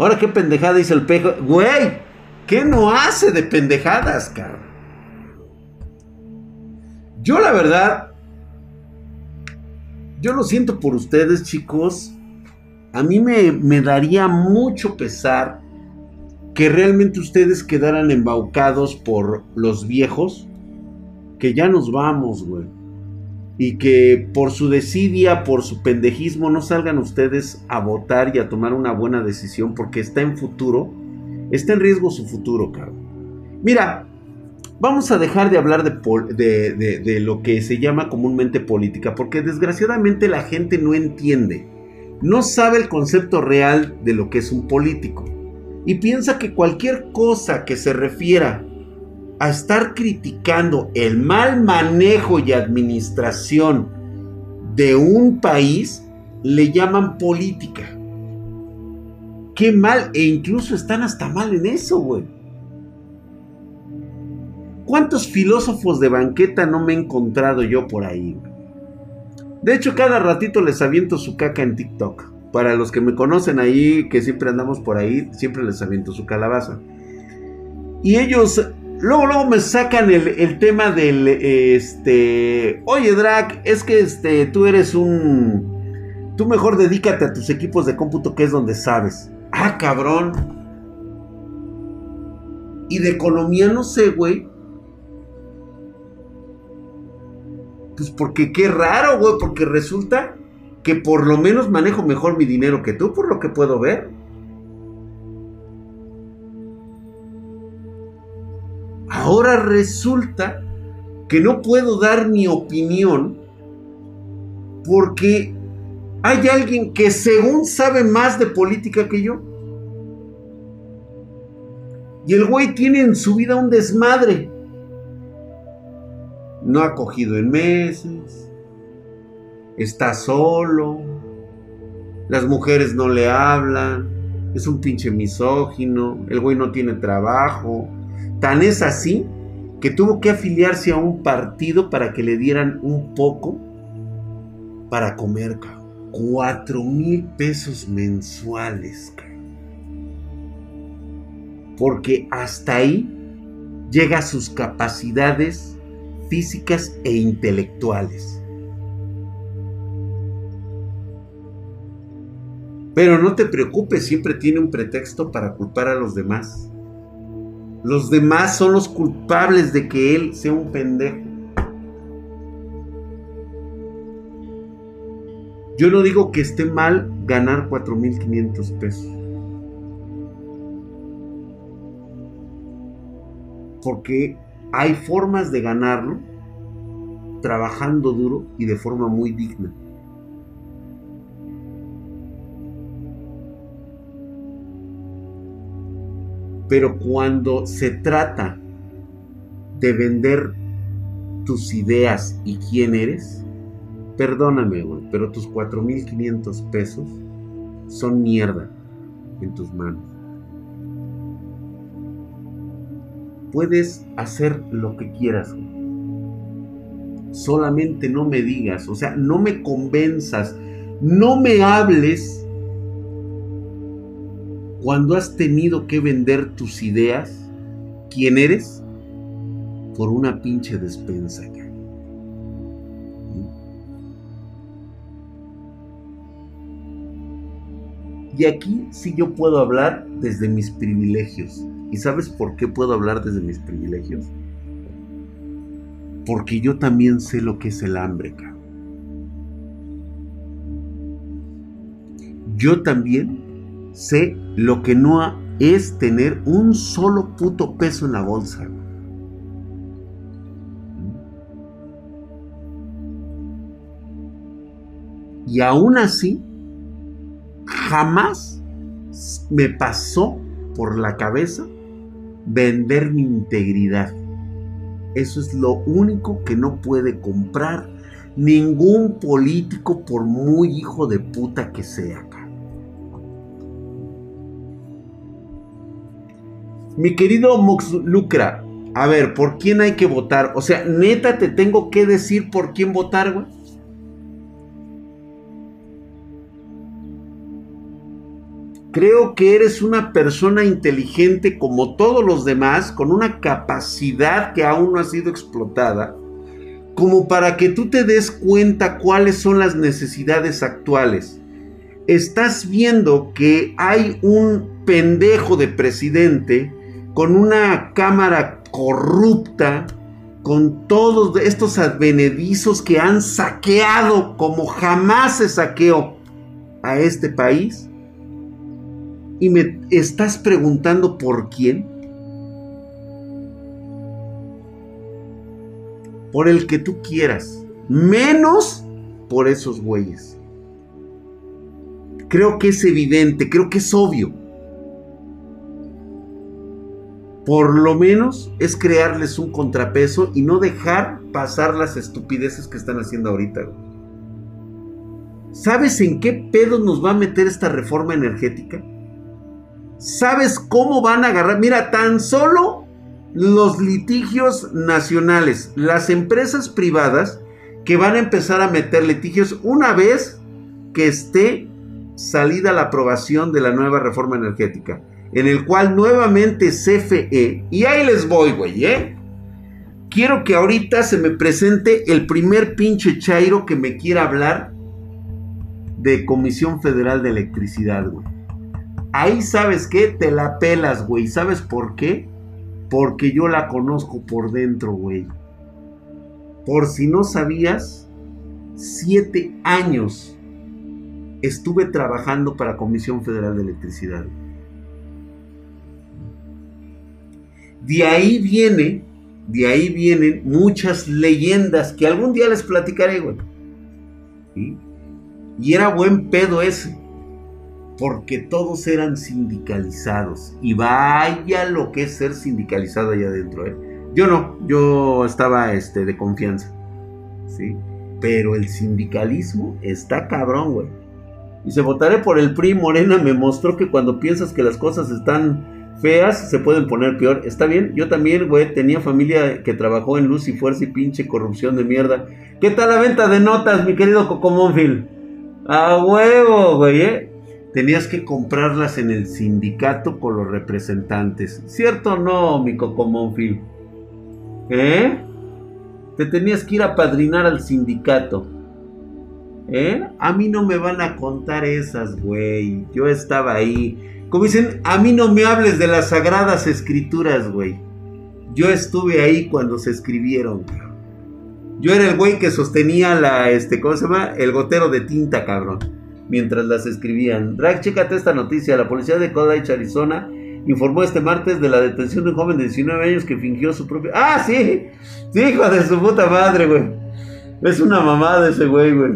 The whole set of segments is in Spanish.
Ahora qué pendejada dice el pejo. Güey, ¿qué no hace de pendejadas, cabrón? Yo la verdad, yo lo siento por ustedes, chicos. A mí me, me daría mucho pesar que realmente ustedes quedaran embaucados por los viejos, que ya nos vamos, güey. Y que por su desidia, por su pendejismo, no salgan ustedes a votar y a tomar una buena decisión porque está en futuro, está en riesgo su futuro, cabrón. Mira, vamos a dejar de hablar de, de, lo que se llama comúnmente política, porque desgraciadamente la gente no entiende, no sabe el concepto real de lo que es un político y piensa que cualquier cosa que se refiera a estar criticando el mal manejo y administración de un país, le llaman política. Qué mal, e incluso están hasta mal en eso, güey. ¿Cuántos filósofos de banqueta no me he encontrado yo por ahí? De hecho, cada ratito les aviento su caca en TikTok. Para los que me conocen ahí, que siempre andamos por ahí, siempre les aviento su calabaza. Y ellos, luego, luego me sacan el, tema del, este, oye Drac, es que este, tú eres un, tú mejor dedícate a tus equipos de cómputo que es donde sabes. Ah, cabrón. Y de economía no sé, güey. Pues porque qué raro, güey, porque resulta que por lo menos manejo mejor mi dinero que tú, por lo que puedo ver. Ahora resulta que no puedo dar mi opinión porque hay alguien que según sabe más de política que yo. Y el güey tiene en su vida un desmadre. No ha cogido en meses está solo, las mujeres no le hablan, es un pinche misógino, el güey no tiene trabajo. Tan es así que tuvo que afiliarse a un partido para que le dieran un poco para comer, Cuatro mil pesos mensuales, Porque hasta ahí llega sus capacidades físicas e intelectuales. Pero no te preocupes, siempre tiene un pretexto para culpar a los demás. Los demás son los culpables de que él sea un pendejo. Yo no digo que esté mal ganar 4.500 pesos. Porque hay formas de ganarlo trabajando duro y de forma muy digna. Pero cuando se trata de vender tus ideas y quién eres, perdóname, güey, pero tus 4.500 pesos son mierda en tus manos. Puedes hacer lo que quieras. Solamente no me digas, o sea, no me convenzas, no me hables cuando has tenido que vender tus ideas, quién eres, por una pinche despensa. Y aquí sí yo puedo hablar desde mis privilegios. ¿Y sabes por qué puedo hablar desde mis privilegios? Porque yo también sé lo que es el hambre, Yo también sé lo que no es tener un solo puto peso en la bolsa. Y aún así, jamás me pasó por la cabeza vender mi integridad. Eso es lo único que no puede comprar ningún político por muy hijo de puta que sea. Mi querido Mux Lucra, a ver, ¿por quién hay que votar? O sea, neta, te tengo que decir por quién votar, güey. Creo que eres una persona inteligente como todos los demás, con una capacidad que aún no ha sido explotada, como para que tú te des cuenta cuáles son las necesidades actuales. Estás viendo que hay un pendejo de presidente con una cámara corrupta, con todos estos advenedizos que han saqueado como jamás se saqueó a este país. Y me estás preguntando por quién. Por el que tú quieras. Menos por esos güeyes. Creo que es evidente, creo que es obvio. Por lo menos es crearles un contrapeso y no dejar pasar las estupideces que están haciendo ahorita. ¿Sabes en qué pedo nos va a meter esta reforma energética? ¿Sabes cómo van a agarrar? Mira, tan solo los litigios nacionales, las empresas privadas que van a empezar a meter litigios una vez que esté salida la aprobación de la nueva reforma energética en el cual nuevamente CFE, y ahí les voy, güey, ¿eh? Quiero que ahorita se me presente el primer pinche chairo que me quiera hablar de Comisión Federal de Electricidad, güey. Ahí sabes qué, te la pelas, güey. ¿Sabes por qué? Porque yo la conozco por dentro, güey. Por si no sabías, siete años estuve trabajando para Comisión Federal de Electricidad. De ahí viene, de ahí vienen muchas leyendas que algún día les platicaré, güey. Y era buen pedo ese, porque todos eran sindicalizados. Y vaya lo que es ser sindicalizado allá adentro, ¿eh? Yo no, yo estaba este, de confianza, ¿sí? Pero el sindicalismo está cabrón, güey. Y se votaré por el PRI, Morena me mostró que cuando piensas que las cosas están feas se pueden poner peor. Está bien, yo también, güey, tenía familia que trabajó en luz y fuerza y pinche corrupción de mierda. ¿Qué tal la venta de notas, mi querido Cocomónfil? A huevo, güey, ¿eh? Tenías que comprarlas en el sindicato con los representantes. ¿Cierto o no, mi Cocomónfil? ¿Eh? Te tenías que ir a padrinar al sindicato. ¿Eh? A mí no me van a contar esas, güey. Yo estaba ahí. Como dicen, a mí no me hables de las sagradas escrituras, güey. Yo estuve ahí cuando se escribieron, Yo era el güey que sostenía la, este, ¿cómo se llama? El gotero de tinta, cabrón. Mientras las escribían. Drag, chécate esta noticia. La policía de Kodaish, Arizona, informó este martes de la detención de un joven de 19 años que fingió su propio... ¡Ah, sí! Sí, hijo de su puta madre, güey. Es una mamada ese güey, güey.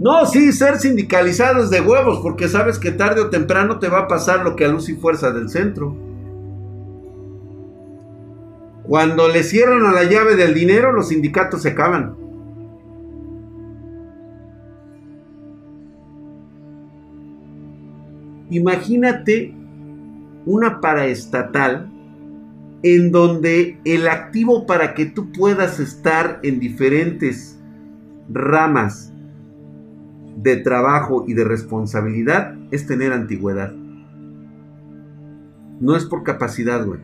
No, sí, ser sindicalizados de huevos, porque sabes que tarde o temprano te va a pasar lo que a Luz y Fuerza del Centro. Cuando le cierran a la llave del dinero, los sindicatos se acaban. Imagínate una paraestatal en donde el activo para que tú puedas estar en diferentes ramas de trabajo y de responsabilidad es tener antigüedad. No es por capacidad, güey.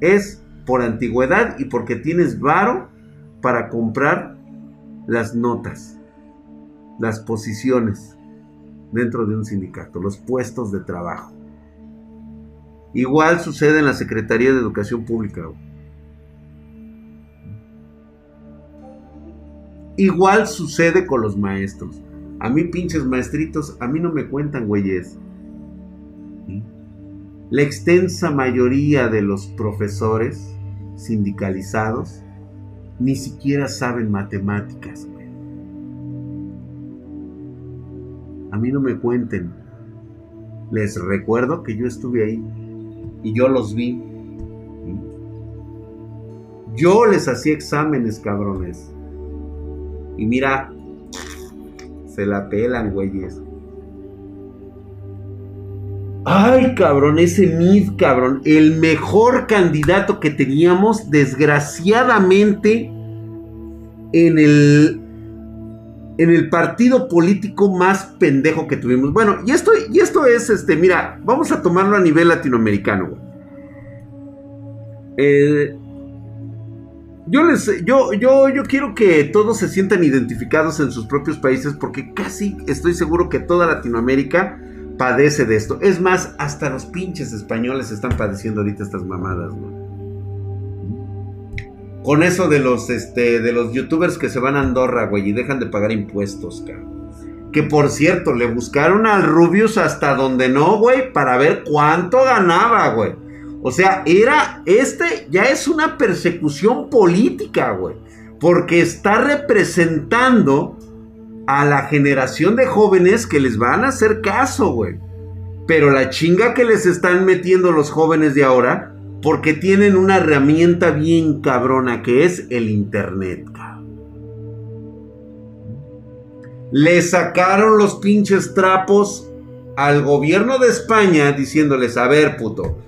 Es por antigüedad y porque tienes varo para comprar las notas, las posiciones dentro de un sindicato, los puestos de trabajo. Igual sucede en la Secretaría de Educación Pública. Güey. Igual sucede con los maestros. A mí pinches maestritos, a mí no me cuentan güeyes. La extensa mayoría de los profesores sindicalizados ni siquiera saben matemáticas. A mí no me cuenten. Les recuerdo que yo estuve ahí y yo los vi. Yo les hacía exámenes, cabrones. Y mira, se la pelan, güeyes. Ay, cabrón, ese Mid, cabrón. El mejor candidato que teníamos, desgraciadamente, en el en el partido político más pendejo que tuvimos. Bueno, y esto, y esto es, este, mira, vamos a tomarlo a nivel latinoamericano. Eh, yo les, yo, yo, yo quiero que todos se sientan identificados en sus propios países porque casi estoy seguro que toda Latinoamérica padece de esto. Es más, hasta los pinches españoles están padeciendo ahorita estas mamadas, Con eso de los, este, de los youtubers que se van a Andorra, güey, y dejan de pagar impuestos, cabrón. Que por cierto, le buscaron al Rubius hasta donde no, güey, para ver cuánto ganaba, güey. O sea, era, este ya es una persecución política, güey. Porque está representando a la generación de jóvenes que les van a hacer caso, güey. Pero la chinga que les están metiendo los jóvenes de ahora, porque tienen una herramienta bien cabrona que es el Internet, Le sacaron los pinches trapos al gobierno de España diciéndoles, a ver, puto,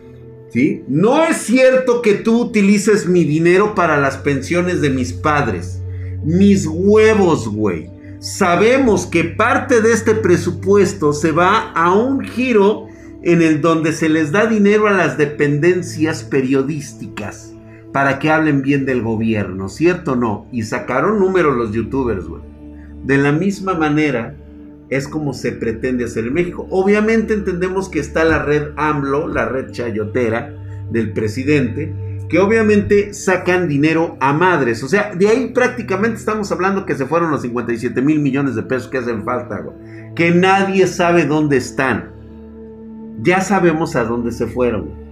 No es cierto que tú utilices mi dinero para las pensiones de mis padres. Mis huevos, güey sabemos que parte de este presupuesto se va a un giro en el donde se les da dinero a las dependencias periodísticas para que hablen bien del gobierno, ¿cierto o no? Y sacaron números los youtubers, güey. De la misma manera es como se pretende hacer en México. Obviamente entendemos que está la red AMLO, la red chayotera del presidente, que obviamente sacan dinero a madres. O sea, de ahí prácticamente estamos hablando que se fueron los 57 mil millones de pesos que hacen falta, Que nadie sabe dónde están. Ya sabemos a dónde se fueron.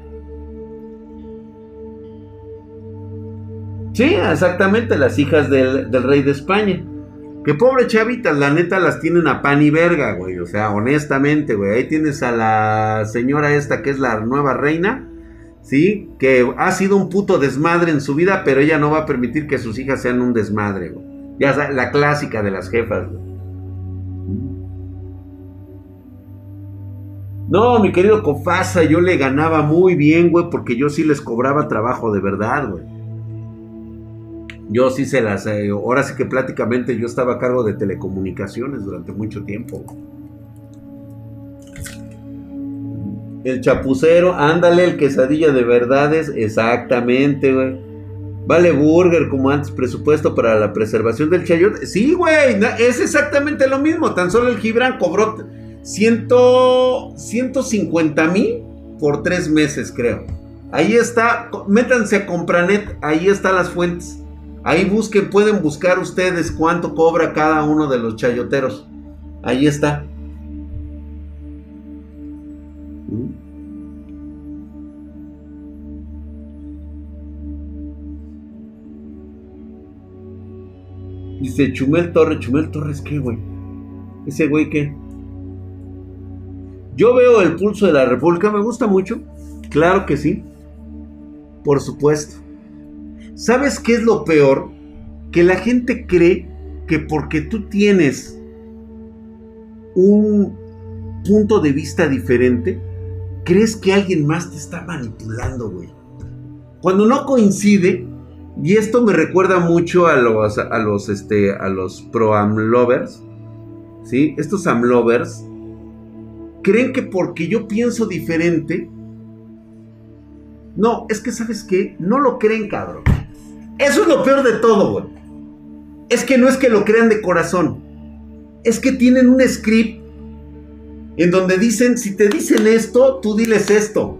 Sí, exactamente, las hijas del, rey de España. Que pobre chavitas, la neta las tienen a pan y verga, güey. O sea, honestamente, güey. Ahí tienes a la señora esta que es la nueva reina ¿sí? Que ha sido un puto desmadre en su vida, pero ella no va a permitir que sus hijas sean un desmadre, güey. Ya la clásica de las jefas, güey. No, mi querido Cofasa, yo le ganaba muy bien, güey, porque yo sí les cobraba trabajo de verdad, güey. Yo sí se las... Eh, ahora sí que prácticamente yo estaba a cargo de telecomunicaciones durante mucho tiempo. El chapucero, ándale, el quesadilla de verdades, exactamente, güey. Vale burger como antes, presupuesto para la preservación del chayote. Sí, güey, es exactamente lo mismo. Tan solo el Gibran cobró ciento, 150 mil por tres meses, creo. Ahí está, métanse a Compranet, ahí están las fuentes. Ahí busquen, pueden buscar ustedes cuánto cobra cada uno de los chayoteros. Ahí está. Dice Chumel Torres. Chumel Torres, ¿qué, güey? Ese güey, ¿qué? Yo veo el pulso de la República, me gusta mucho. Claro que sí. Por supuesto. ¿Sabes qué es lo peor? Que la gente cree que porque tú tienes un punto de vista diferente, crees que alguien más te está manipulando, güey. Cuando no coincide, y esto me recuerda mucho a los, a los, este, a los pro amlovers, ¿sí? Estos amlovers creen que porque yo pienso diferente, no, es que sabes qué, no lo creen, cabrón. Eso es lo peor de todo, güey. Es que no es que lo crean de corazón, es que tienen un script en donde dicen, si te dicen esto, tú diles esto.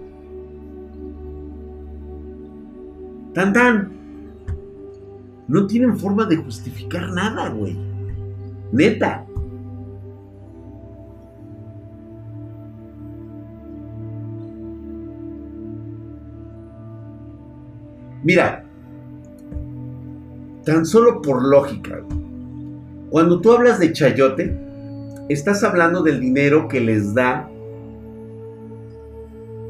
Tan tan. No tienen forma de justificar nada, güey. Neta. Mira, tan solo por lógica, cuando tú hablas de chayote, estás hablando del dinero que les da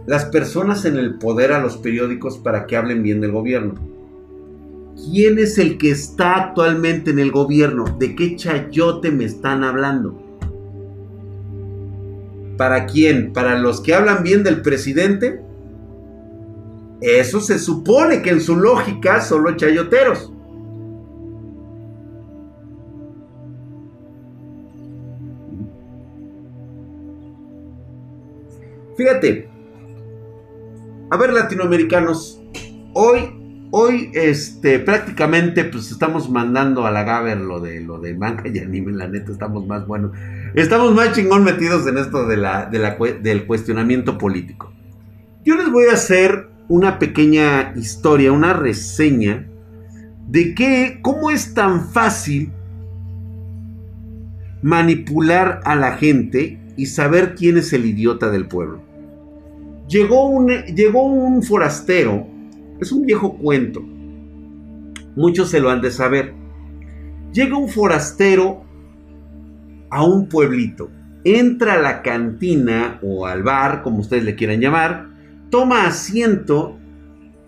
las personas en el poder a los periódicos para que hablen bien del gobierno. ¿Quién es el que está actualmente en el gobierno? ¿De qué chayote me están hablando? ¿Para quién? ¿Para los que hablan bien del presidente? Eso se supone que en su lógica son los chayoteros. Fíjate, a ver latinoamericanos, hoy, hoy, este, prácticamente, pues estamos mandando a la Gaber lo de lo de manga y anime, la neta, estamos más buenos, estamos más chingón metidos en esto de la, del cuestionamiento político. Yo les voy a hacer una pequeña historia, una reseña de que, cómo es tan fácil manipular a la gente y saber quién es el idiota del pueblo. Llegó un, llegó un forastero, es un viejo cuento, muchos se lo han de saber. Llega un forastero a un pueblito, entra a la cantina o al bar, como ustedes le quieran llamar, toma asiento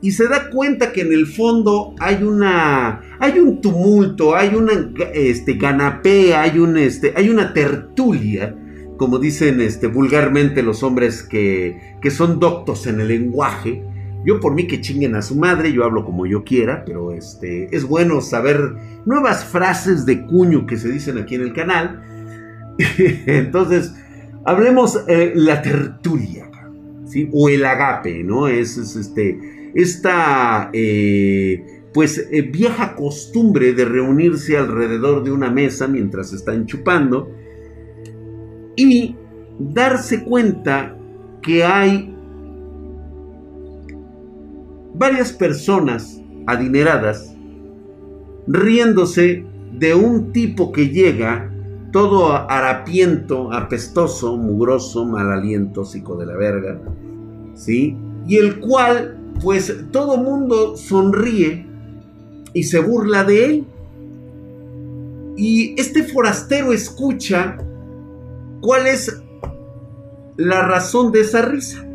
y se da cuenta que en el fondo hay una hay un tumulto, hay una este ganapé, hay un este hay una tertulia, como dicen este vulgarmente los hombres que, que son doctos en el lenguaje. Yo por mí que chinguen a su madre, yo hablo como yo quiera, pero este es bueno saber nuevas frases de cuño que se dicen aquí en el canal. Entonces, hablemos eh, la tertulia. O el agape, ¿no? Es, este, esta, eh, pues, eh, vieja costumbre de reunirse alrededor de una mesa mientras están chupando y darse cuenta que hay varias personas adineradas riéndose de un tipo que llega todo harapiento, apestoso, mugroso, mal aliento, psico de la verga, ¿sí? Y el cual, pues todo mundo sonríe y se burla de él. Y este forastero escucha cuál es la razón de esa risa.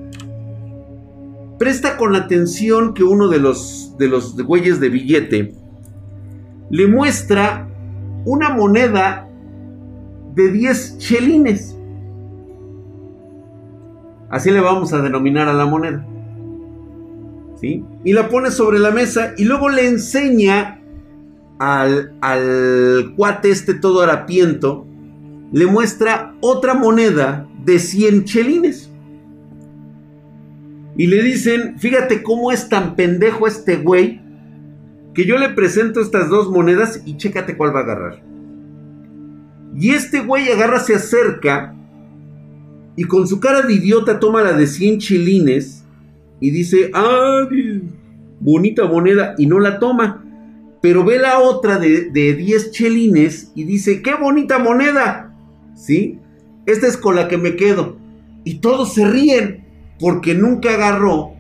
Presta con atención que uno de los, de los güeyes de billete le muestra una moneda de 10 chelines. Así le vamos a denominar a la moneda. ¿Sí? Y la pone sobre la mesa y luego le enseña al, al cuate este todo harapiento, le muestra otra moneda de 100 chelines. Y le dicen, fíjate cómo es tan pendejo este güey, que yo le presento estas dos monedas y chécate cuál va a agarrar. Y este güey agarra, se acerca y con su cara de idiota toma la de 100 chilines y dice, ¡ah! Bonita moneda y no la toma. Pero ve la otra de, de 10 chelines y dice, ¡qué bonita moneda! ¿Sí? Esta es con la que me quedo. Y todos se ríen porque nunca agarró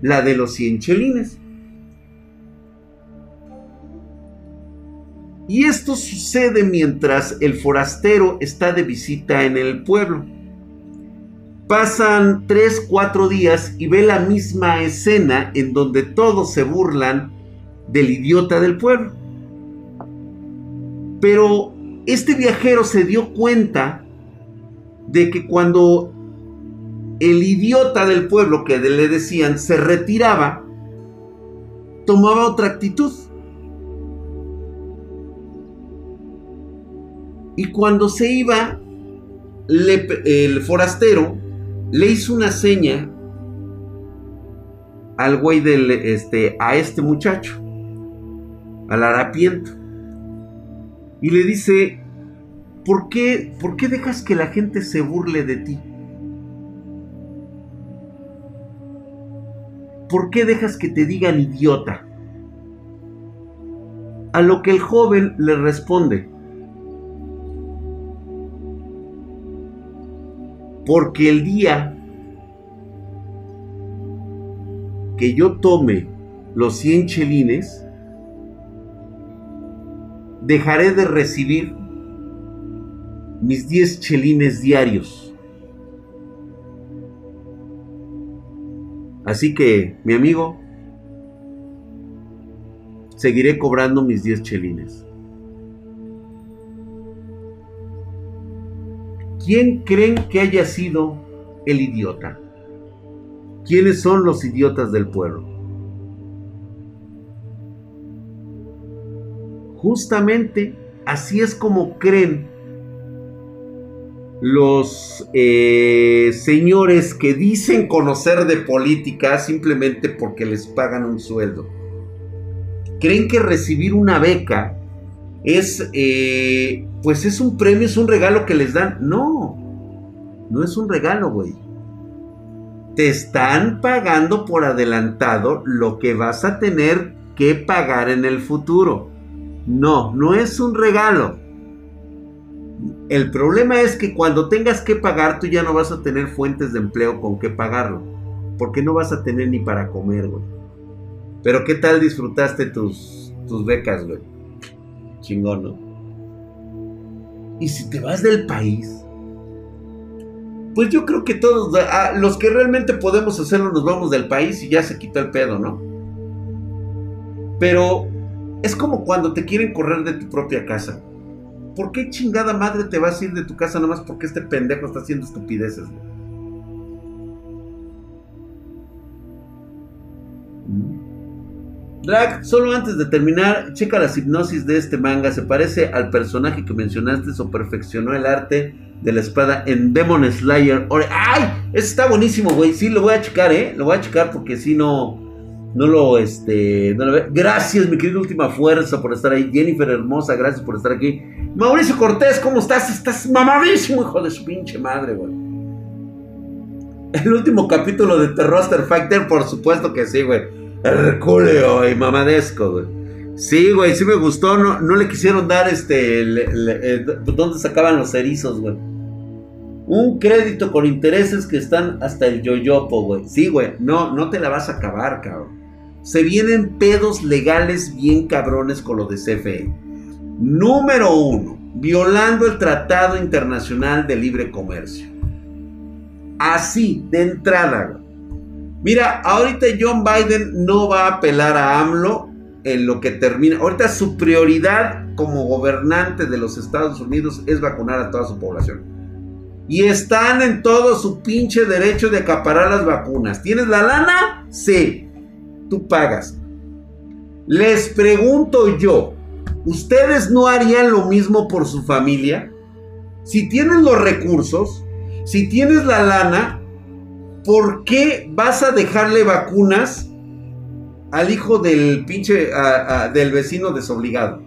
la de los 100 chelines. Y esto sucede mientras el forastero está de visita en el pueblo. Pasan 3, 4 días y ve la misma escena en donde todos se burlan del idiota del pueblo. Pero este viajero se dio cuenta de que cuando el idiota del pueblo que le decían se retiraba, tomaba otra actitud. Y cuando se iba, el forastero le hizo una seña al güey del, este, a este muchacho, al harapiento. Y le dice, ¿por qué, ¿por qué dejas que la gente se burle de ti? ¿Por qué dejas que te digan idiota? A lo que el joven le responde, Porque el día que yo tome los 100 chelines, dejaré de recibir mis 10 chelines diarios. Así que, mi amigo, seguiré cobrando mis 10 chelines. ¿Quién creen que haya sido el idiota? ¿Quiénes son los idiotas del pueblo? Justamente así es como creen los eh, señores que dicen conocer de política simplemente porque les pagan un sueldo. Creen que recibir una beca es, eh, pues es un premio, es un regalo que les dan. No, no es un regalo, güey. Te están pagando por adelantado lo que vas a tener que pagar en el futuro. No, no es un regalo. El problema es que cuando tengas que pagar, tú ya no vas a tener fuentes de empleo con que pagarlo. Porque no vas a tener ni para comer, güey. Pero ¿qué tal disfrutaste tus, tus becas, güey? Chingón, ¿no? Y si te vas del país, pues yo creo que todos, ah, los que realmente podemos hacerlo, nos vamos del país y ya se quitó el pedo, ¿no? Pero es como cuando te quieren correr de tu propia casa. ¿Por qué chingada madre te vas a ir de tu casa nomás porque este pendejo está haciendo estupideces? Mm. Drag, solo antes de terminar, checa las hipnosis de este manga. Se parece al personaje que mencionaste o perfeccionó el arte de la espada en Demon Slayer. ¡Ay! Ese está buenísimo, güey. Sí, lo voy a checar, ¿eh? Lo voy a checar porque si no no lo, este. Gracias, mi querido Última Fuerza, por estar ahí. Jennifer Hermosa, gracias por estar aquí. Mauricio Cortés, ¿cómo estás? Estás mamadísimo, hijo de su pinche madre, güey. El último capítulo de The Roster Factor, por supuesto que sí, güey. Herculeo y mamadesco, güey. Sí, güey, sí me gustó. No, no le quisieron dar este. Eh, ¿Dónde sacaban los erizos, güey? Un crédito con intereses que están hasta el yoyopo, güey. Sí, güey. No, no te la vas a acabar, cabrón se vienen pedos legales bien cabrones con lo de CFE. Número uno, violando el Tratado Internacional de Libre Comercio. Así, de entrada. Mira, ahorita John Biden no va a apelar a AMLO en lo que termina. Ahorita su prioridad como gobernante de los Estados Unidos es vacunar a toda su población. Y están en todo su pinche derecho de acaparar las vacunas. ¿Tienes la lana? Sí tú pagas. Les pregunto yo, ¿ustedes no harían lo mismo por su familia? Si tienes los recursos, si tienes la lana, ¿por qué vas a dejarle vacunas al hijo del pinche, del vecino desobligado?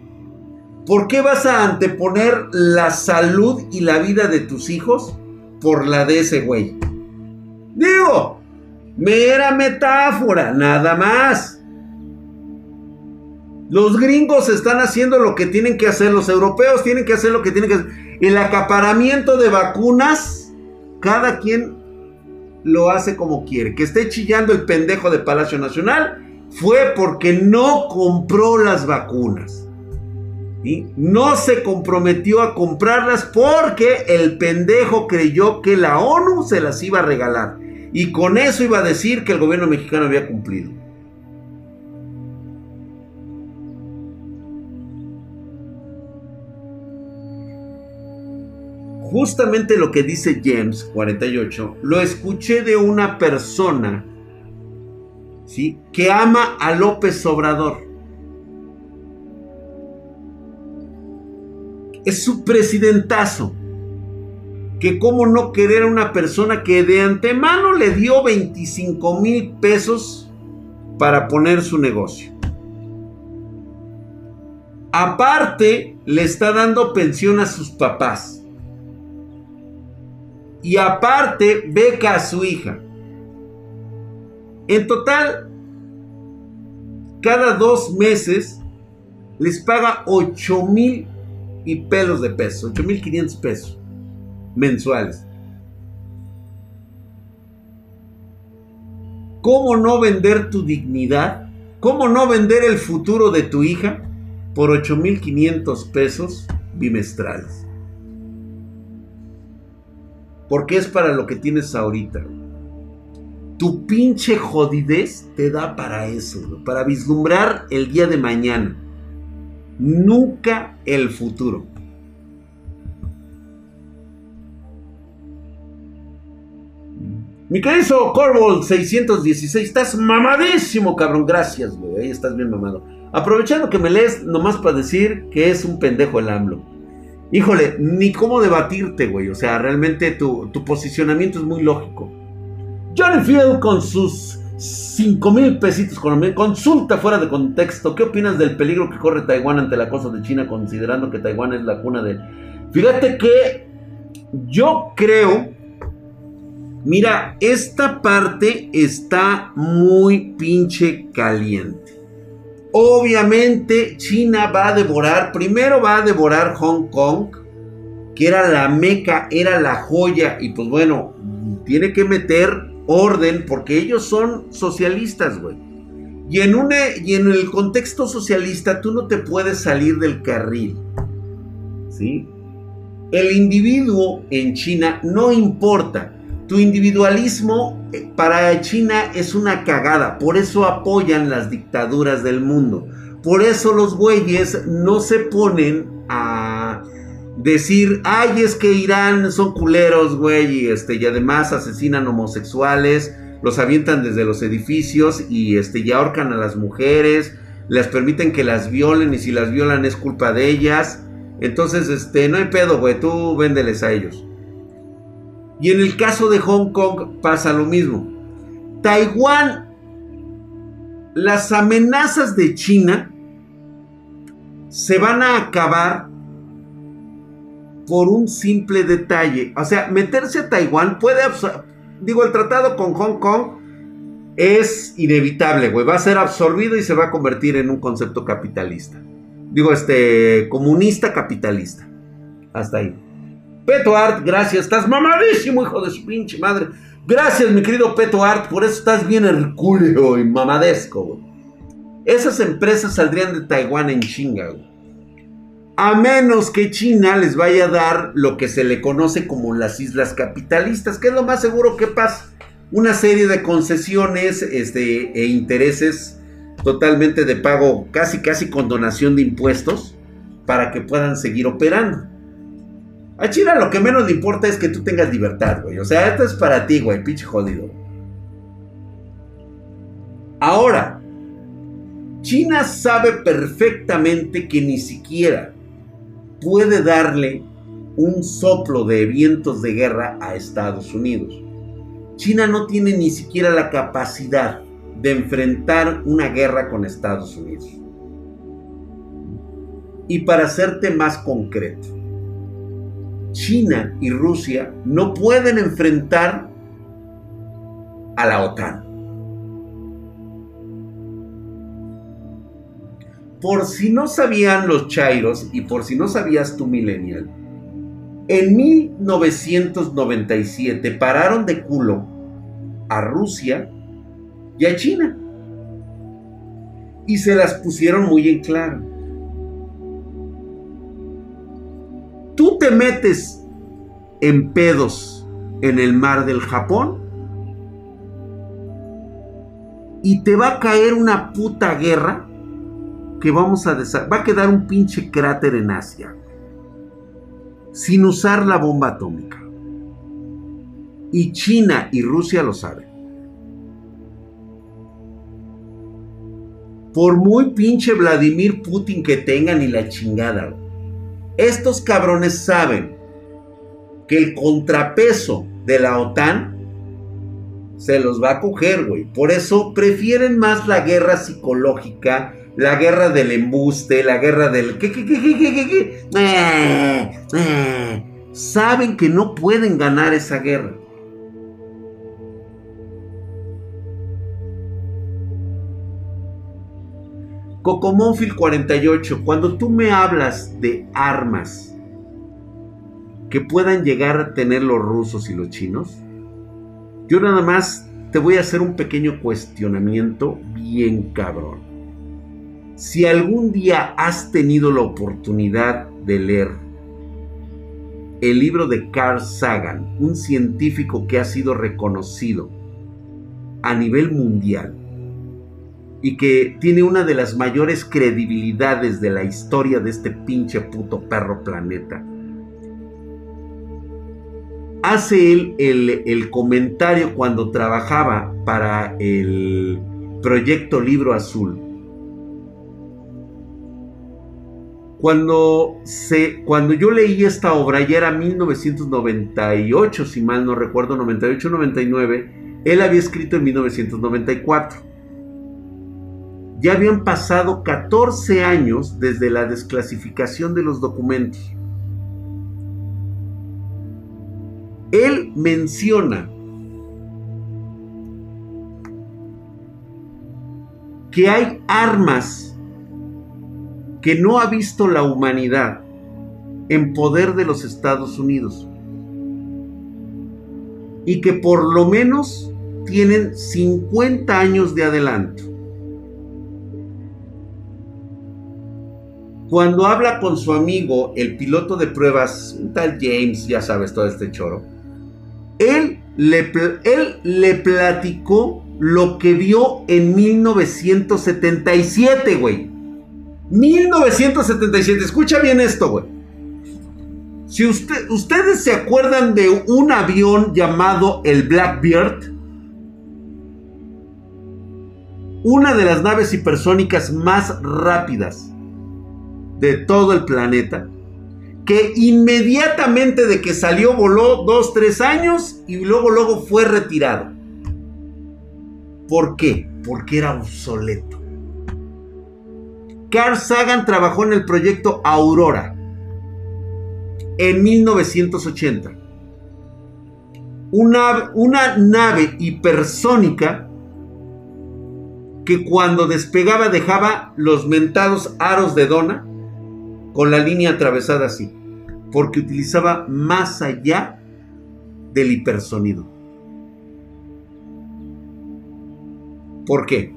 ¿Por qué vas a anteponer la salud y la vida de tus hijos por la de ese güey? Digo, Mera metáfora, nada más. Los gringos están haciendo lo que tienen que hacer, los europeos tienen que hacer lo que tienen que hacer. El acaparamiento de vacunas, cada quien lo hace como quiere. Que esté chillando el pendejo de Palacio Nacional fue porque no compró las vacunas. y No se comprometió a comprarlas porque el pendejo creyó que la ONU se las iba a regalar. Y con eso iba a decir que el gobierno mexicano había cumplido. Justamente lo que dice James 48, lo escuché de una persona ¿sí? que ama a López Obrador. Es su presidentazo que cómo no querer a una persona que de antemano le dio 25 mil pesos para poner su negocio. Aparte, le está dando pensión a sus papás. Y aparte, beca a su hija. En total, cada dos meses les paga 8 mil y pelos de pesos, 8 mil 500 pesos mensuales. ¿Cómo no vender tu dignidad? ¿Cómo no vender el futuro de tu hija por 8.500 pesos bimestrales? Porque es para lo que tienes ahorita. Tu pinche jodidez te da para eso, para vislumbrar el día de mañana. Nunca el futuro. Mi querido Corbol 616, estás mamadísimo, cabrón. Gracias, güey. Ahí estás bien mamado. Aprovechando que me lees, nomás para decir que es un pendejo el AMLO. híjole, ni cómo debatirte, güey. O sea, realmente tu, tu posicionamiento es muy lógico. Johnny Field con sus 5 mil pesitos Consulta fuera de contexto. ¿Qué opinas del peligro que corre Taiwán ante la cosa de China, considerando que Taiwán es la cuna de... Fíjate que yo creo... Mira, esta parte está muy pinche caliente. Obviamente China va a devorar, primero va a devorar Hong Kong, que era la meca, era la joya, y pues bueno, tiene que meter orden porque ellos son socialistas, güey. Y en, y en el contexto socialista tú no te puedes salir del carril. ¿Sí? El individuo en China no importa. Tu individualismo eh, para China es una cagada. Por eso apoyan las dictaduras del mundo. Por eso los güeyes no se ponen a decir, ay, es que Irán son culeros, güey, y, este, y además asesinan homosexuales, los avientan desde los edificios y, este, ahorcan a las mujeres, les permiten que las violen y si las violan es culpa de ellas. Entonces, este, no hay pedo, güey, tú véndeles a ellos. Y en el caso de Hong Kong pasa lo mismo. Taiwán, las amenazas de China se van a acabar por un simple detalle. O sea, meterse a Taiwán puede... Digo, el tratado con Hong Kong es inevitable, güey. Va a ser absorbido y se va a convertir en un concepto capitalista. Digo, este, comunista capitalista. Hasta ahí. Peto Art, gracias. Estás mamadísimo, hijo de su pinche madre. Gracias, mi querido Peto Art. Por eso estás bien hercúleo y mamadesco. Esas empresas saldrían de Taiwán en chinga, a menos que China les vaya a dar lo que se le conoce como las islas capitalistas, que es lo más seguro que pasa. Una serie de concesiones este, e intereses totalmente de pago, casi casi con donación de impuestos, para que puedan seguir operando. A China lo que menos le importa es que tú tengas libertad, güey. O sea, esto es para ti, güey, pinche jodido. Ahora, China sabe perfectamente que ni siquiera puede darle un soplo de vientos de guerra a Estados Unidos. China no tiene ni siquiera la capacidad de enfrentar una guerra con Estados Unidos. Y para serte más concreto, China y Rusia no pueden enfrentar a la OTAN. por si no sabían los chairos y por si no sabías tu millennial, en 1997 pararon de culo a Rusia y a China. Y se las pusieron muy en claro. Tú te metes en pedos en el mar del Japón y te va a caer una puta guerra que vamos a va a quedar un pinche cráter en Asia sin usar la bomba atómica. Y China y Rusia lo saben. Por muy pinche Vladimir Putin que tengan y la chingada, estos cabrones saben que el contrapeso de la OTAN se los va a coger, güey. Por eso prefieren más la guerra psicológica la guerra del embuste, la guerra del... ¿Qué, qué, qué, qué, qué, qué? Eh, eh. Saben que no pueden ganar esa guerra. Cocomónfil 48, cuando tú me hablas de armas que puedan llegar a tener los rusos y los chinos, yo nada más te voy a hacer un pequeño cuestionamiento bien cabrón. Si algún día has tenido la oportunidad de leer el libro de Carl Sagan, un científico que ha sido reconocido a nivel mundial y que tiene una de las mayores credibilidades de la historia de este pinche puto perro planeta. Hace él el, comentario cuando trabajaba para el proyecto Libro Azul Cuando, se, cuando yo leí esta obra, ya era 1998, si mal no recuerdo, 98-99, él había escrito en 1994. Ya habían pasado 14 años desde la desclasificación de los documentos. Él menciona que hay armas que no ha visto la humanidad en poder de los Estados Unidos y que por lo menos tienen 50 años de adelanto. Cuando habla con su amigo, el piloto de pruebas, un tal James, ya sabes todo este choro, él le, él le platicó lo que vio en 1977, güey. 1977, escucha bien esto, güey. Si usted, ustedes se acuerdan de un avión llamado el Blackbeard, una de las naves hipersónicas más rápidas de todo el planeta, que inmediatamente de que salió voló dos, tres años y luego, luego fue retirado. ¿Por qué? Porque era obsoleto. Carl Sagan trabajó en el proyecto Aurora en 1980. Una, una nave hipersónica que cuando despegaba dejaba los mentados aros de dona con la línea atravesada así, porque utilizaba más allá del hipersonido. ¿Por qué?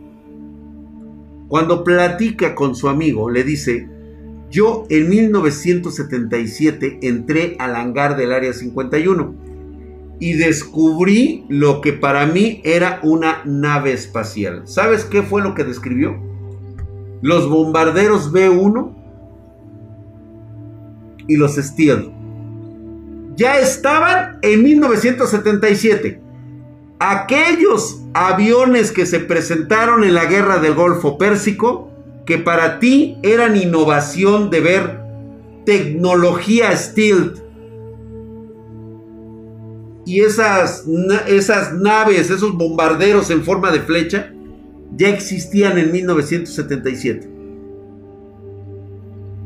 Cuando platica con su amigo, le dice, yo en 1977 entré al hangar del Área 51 y descubrí lo que para mí era una nave espacial. ¿Sabes qué fue lo que describió? Los bombarderos B1 y los Steel. Ya estaban en 1977. Aquellos aviones que se presentaron en la guerra del Golfo Pérsico, que para ti eran innovación de ver tecnología Steel. Y esas, esas naves, esos bombarderos en forma de flecha, ya existían en 1977.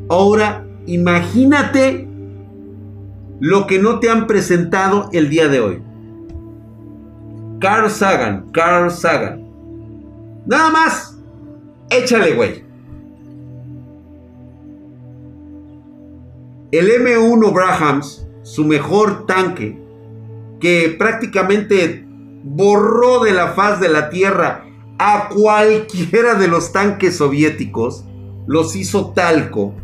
Ahora Imagínate lo que no te han presentado el día de hoy. Carl Sagan, Carl Sagan. Nada más, échale, güey. El M1 Brahams, su mejor tanque, que prácticamente borró de la faz de la Tierra a cualquiera de los tanques soviéticos, los hizo talco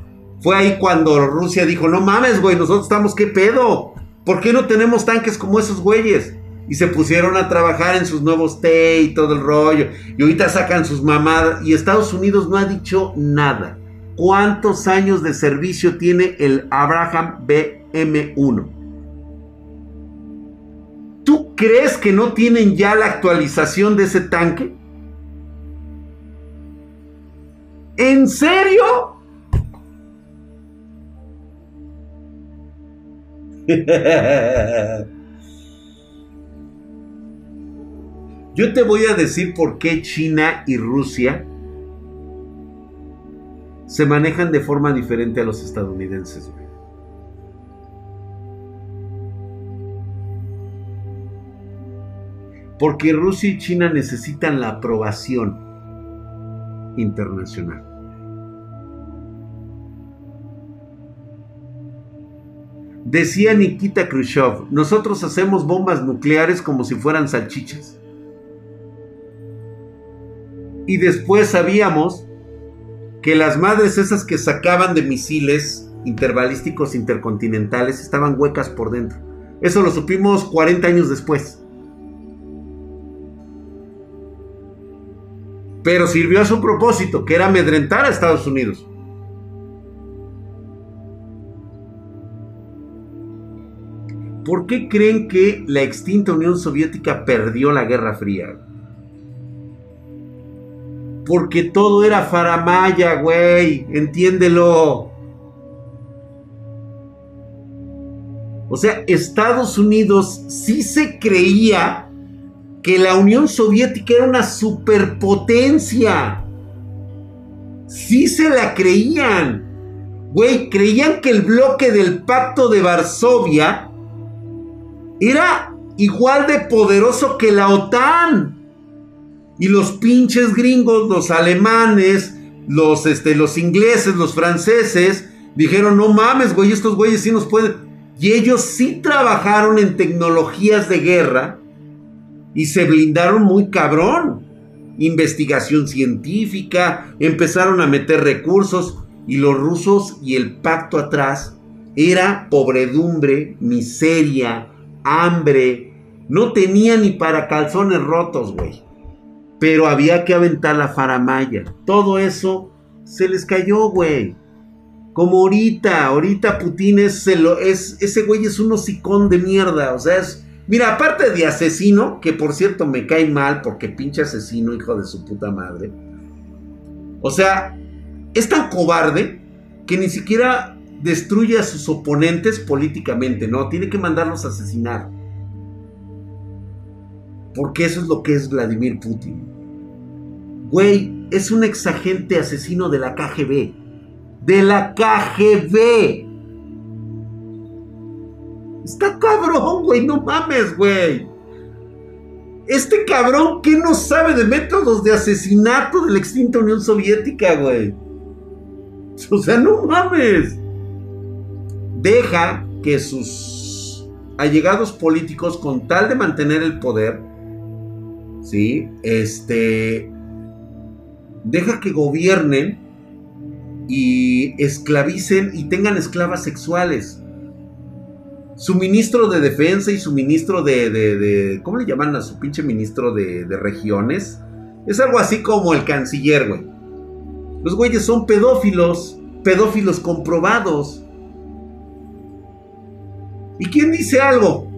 fue ahí cuando Rusia dijo, no mames, güey, nosotros estamos, ¿qué pedo? ¿Por qué no tenemos tanques como esos güeyes? Y se pusieron a trabajar en sus nuevos T y todo el rollo. Y ahorita sacan sus mamadas. Y Estados Unidos no ha dicho nada. ¿Cuántos años de servicio tiene el Abraham BM1? ¿Tú crees que no tienen ya la actualización de ese tanque? ¿En serio? Yo te voy a decir por qué China y Rusia se manejan de forma diferente a los estadounidenses. Porque Rusia y China necesitan la aprobación internacional. Decía Nikita Khrushchev, nosotros hacemos bombas nucleares como si fueran salchichas. Y después sabíamos que las madres esas que sacaban de misiles interbalísticos intercontinentales estaban huecas por dentro. Eso lo supimos 40 años después. Pero sirvió a su propósito, que era amedrentar a Estados Unidos. ¿Por qué creen que la extinta Unión Soviética perdió la Guerra Fría? Porque todo era faramaya, güey. Entiéndelo. O sea, Estados Unidos sí se creía que la Unión Soviética era una superpotencia. Sí se la creían. Güey, creían que el bloque del Pacto de Varsovia era igual de poderoso que la OTAN. Y los pinches gringos, los alemanes, los, este, los ingleses, los franceses, dijeron, no mames, güey, estos güeyes sí nos pueden... Y ellos sí trabajaron en tecnologías de guerra y se blindaron muy cabrón. Investigación científica, empezaron a meter recursos y los rusos y el pacto atrás era pobredumbre, miseria, hambre. No tenía ni para calzones rotos, güey. Pero había que aventar la faramaya. Todo eso se les cayó, güey. Como ahorita, ahorita Putin es, es ese güey es un hocicón de mierda. O sea, es, Mira, aparte de asesino, que por cierto me cae mal porque pinche asesino, hijo de su puta madre. O sea, es tan cobarde que ni siquiera destruye a sus oponentes políticamente, ¿no? Tiene que mandarlos a asesinar. Porque eso es lo que es Vladimir Putin. Güey, es un exagente asesino de la KGB. De la KGB. Está cabrón, güey, no mames, güey. Este cabrón, ¿qué no sabe de métodos de asesinato de la extinta Unión Soviética, güey? O sea, no mames. Deja que sus allegados políticos, con tal de mantener el poder, ¿sí? Este. Deja que gobiernen y esclavicen y tengan esclavas sexuales su ministro de defensa y su ministro de, ¿cómo le llaman a su pinche ministro de, de regiones? Es algo así como el canciller, güey. Los güeyes son pedófilos, pedófilos comprobados. ¿Y quién dice algo?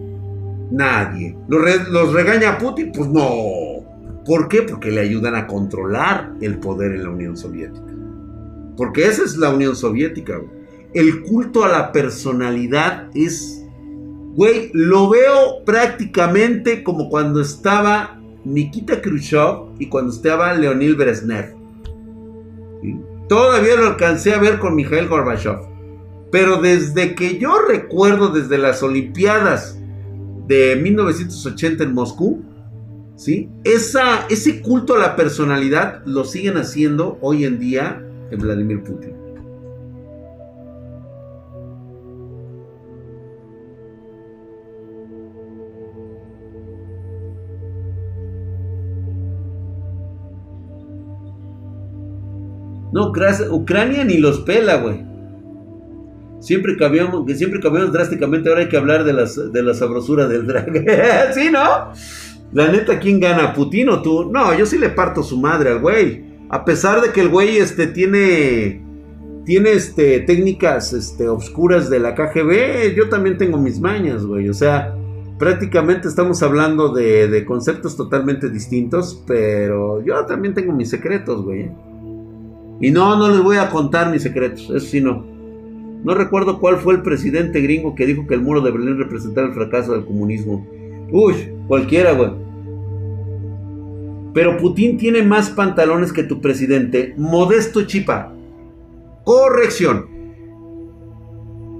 Nadie. ¿Los, ¿Los, regaña Putin? Pues no. ¿Por qué? Porque le ayudan a controlar el poder en la Unión Soviética. Porque esa es la Unión Soviética. El culto a la personalidad es Güey, lo veo prácticamente como cuando estaba Nikita Khrushchev y cuando estaba Leonid Brezhnev. Todavía lo alcancé a ver con Mikhail Gorbachev. Pero desde que yo recuerdo, desde las Olimpiadas de 1980 en Moscú, ¿sí? Ese culto a la personalidad lo siguen haciendo hoy en día en Vladimir Putin. No, Ucrania ni los pela, güey. Siempre cambiamos, siempre cambiamos drásticamente. Ahora hay que hablar de, las, de la sabrosura del drag. ¿Sí, no? La neta, ¿quién gana? ¿Putin o tú? No, yo sí le parto su madre al güey. A pesar de que el güey este, tiene, tiene este, técnicas este, obscuras de la KGB, yo también tengo mis mañas, güey. O sea, prácticamente estamos hablando de, de conceptos totalmente distintos, pero yo también tengo mis secretos, güey. Y no, no les voy a contar mis secretos, eso sí no. No recuerdo cuál fue el presidente gringo que dijo que el muro de Berlín representaba el fracaso del comunismo. Uy, cualquiera, güey. Pero Putin tiene más pantalones que tu presidente. Modesto Chipa. Corrección.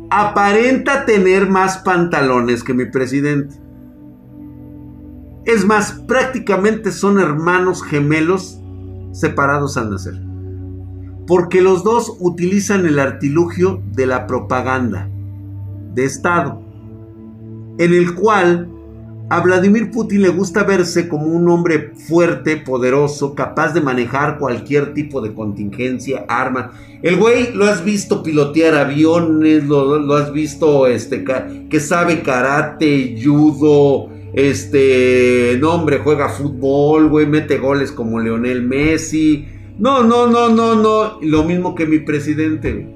Aparenta tener más pantalones que mi presidente. Es más, prácticamente son hermanos gemelos separados al nacer porque los dos utilizan el artilugio de la propaganda de Estado, en el cual a Vladimir Putin le gusta verse como un hombre fuerte, poderoso, capaz de manejar cualquier tipo de contingencia, arma. El güey lo has visto pilotear aviones, lo, has visto este, que sabe karate, judo, este, no hombre, juega fútbol, güey, mete goles como Leonel Messi. No, no, no, no, no. Lo mismo que mi presidente,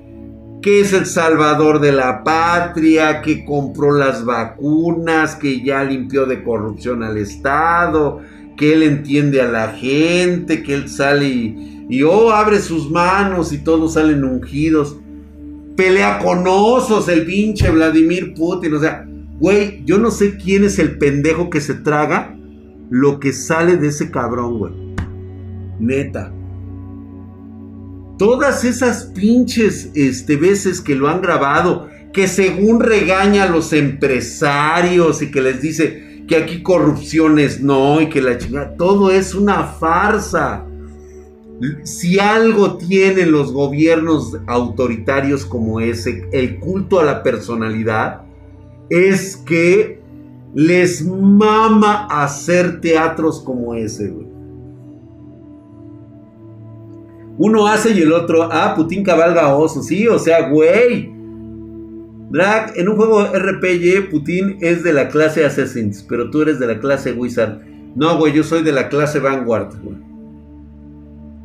que es el salvador de la patria, que compró las vacunas, que ya limpió de corrupción al Estado, que él entiende a la gente, que él sale y, oh, abre sus manos y todos salen ungidos. Pelea con osos el pinche Vladimir Putin, o sea, Güey, yo no sé quién es el pendejo que se traga lo que sale de ese cabrón, güey. Neta. Todas esas pinches este, veces que lo han grabado, que según regaña a los empresarios y que les dice que aquí corrupciones no y que la chingada, todo es una farsa. Si algo tienen los gobiernos autoritarios como ese, el culto a la personalidad, es que les mama hacer teatros como ese, güey. Uno hace y el otro, ah, Putin cabalga oso, sí, o sea, güey. Drag, en un juego RPG, Putin es de la clase Assassins, pero tú eres de la clase Wizard. No, güey, yo soy de la clase Vanguard, güey.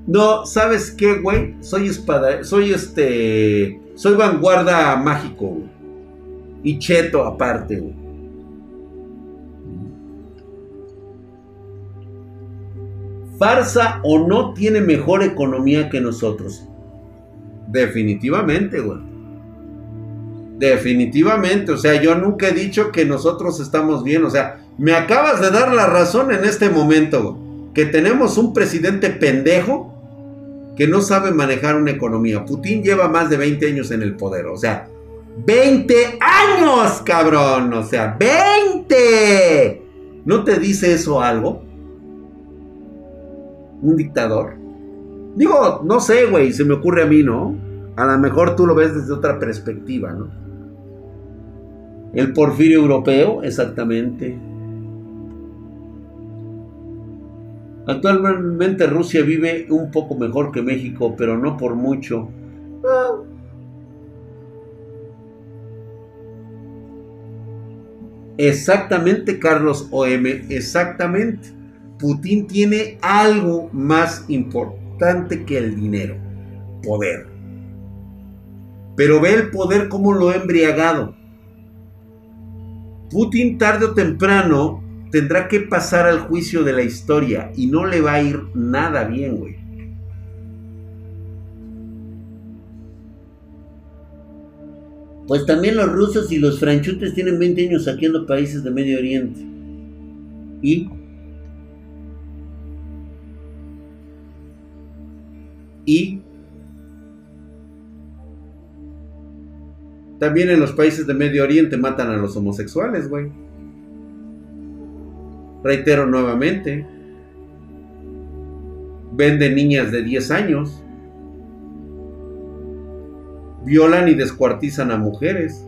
No, ¿sabes qué, güey? Soy espada, soy este, soy vanguarda mágico, güey. Y cheto aparte, güey. Farsa o no tiene mejor economía que nosotros. Definitivamente, güey. Definitivamente, o sea, yo nunca he dicho que nosotros estamos bien, o sea, me acabas de dar la razón en este momento, güey. Que tenemos un presidente pendejo que no sabe manejar una economía. Putin lleva más de 20 años en el poder, o sea, 20 años, cabrón, o sea, 20. ¿No te dice eso algo? Un dictador. Digo, no sé, güey, se me ocurre a mí, ¿no? A lo mejor tú lo ves desde otra perspectiva, ¿no? El porfirio europeo, exactamente. Actualmente Rusia vive un poco mejor que México, pero no por mucho. Exactamente, Carlos OM, exactamente. Putin tiene algo más importante que el dinero, poder. Pero ve el poder como lo ha embriagado. Putin tarde o temprano tendrá que pasar al juicio de la historia y no le va a ir nada bien, güey. Pues también los rusos y los franchutes tienen 20 años saqueando países de Medio Oriente. Y y también en los países de Medio Oriente matan a los homosexuales, güey. Reitero nuevamente, venden niñas de 10 años, violan y descuartizan a mujeres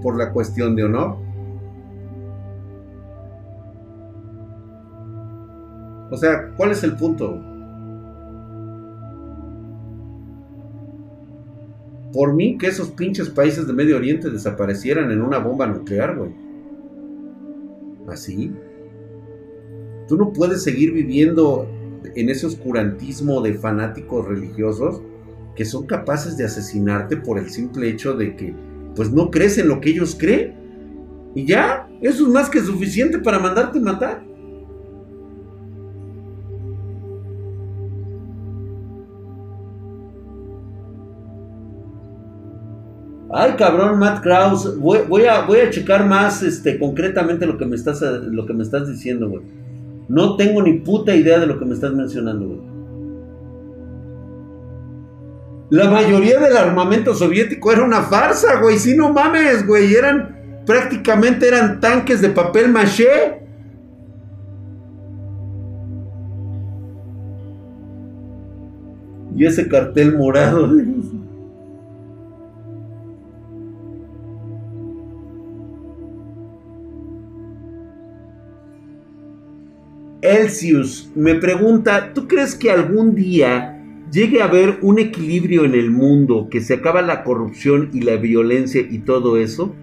por la cuestión de honor. O sea, ¿cuál es el punto? Por mí que esos pinches países de Medio Oriente desaparecieran en una bomba nuclear, güey. Así. Tú no puedes seguir viviendo en ese oscurantismo de fanáticos religiosos que son capaces de asesinarte por el simple hecho de que pues no crees en lo que ellos creen. Y ya, eso es más que suficiente para mandarte matar. Ay, cabrón, Matt Krause. Voy, a, voy a checar más este, concretamente lo que me estás, lo que me estás diciendo, güey. No tengo ni puta idea de lo que me estás mencionando, güey. La mayoría del armamento soviético era una farsa, güey. Si no mames, güey. Eran prácticamente eran tanques de papel maché. Y ese cartel morado. Elsius me pregunta, ¿tú crees que algún día llegue a haber un equilibrio en el mundo, que se acaba la corrupción y la violencia y todo eso?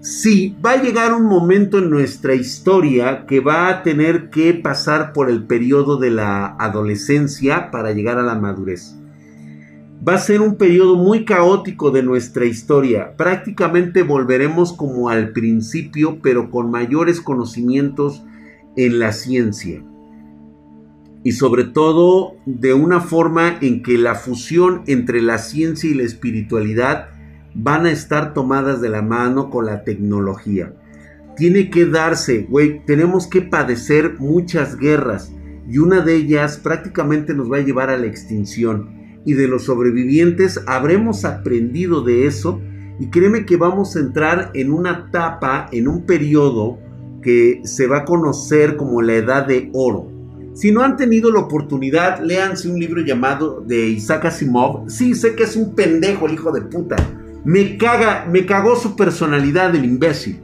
Sí, va a llegar un momento en nuestra historia que va a tener que pasar por el periodo de la adolescencia para llegar a la madurez. Va a ser un periodo muy caótico de nuestra historia. Prácticamente volveremos como al principio, pero con mayores conocimientos en la ciencia y sobre todo de una forma en que la fusión entre la ciencia y la espiritualidad van a estar tomadas de la mano con la tecnología. Tiene que darse, güey, tenemos que padecer muchas guerras y una de ellas prácticamente nos va a llevar a la extinción. Y de los sobrevivientes habremos aprendido de eso y créeme que vamos a entrar en una etapa, en un periodo que se va a conocer como la edad de oro. Si no han tenido la oportunidad, léanse un libro llamado de Isaac Asimov. Sí, sé que es un pendejo el hijo de puta. Me caga, me cagó su personalidad el imbécil.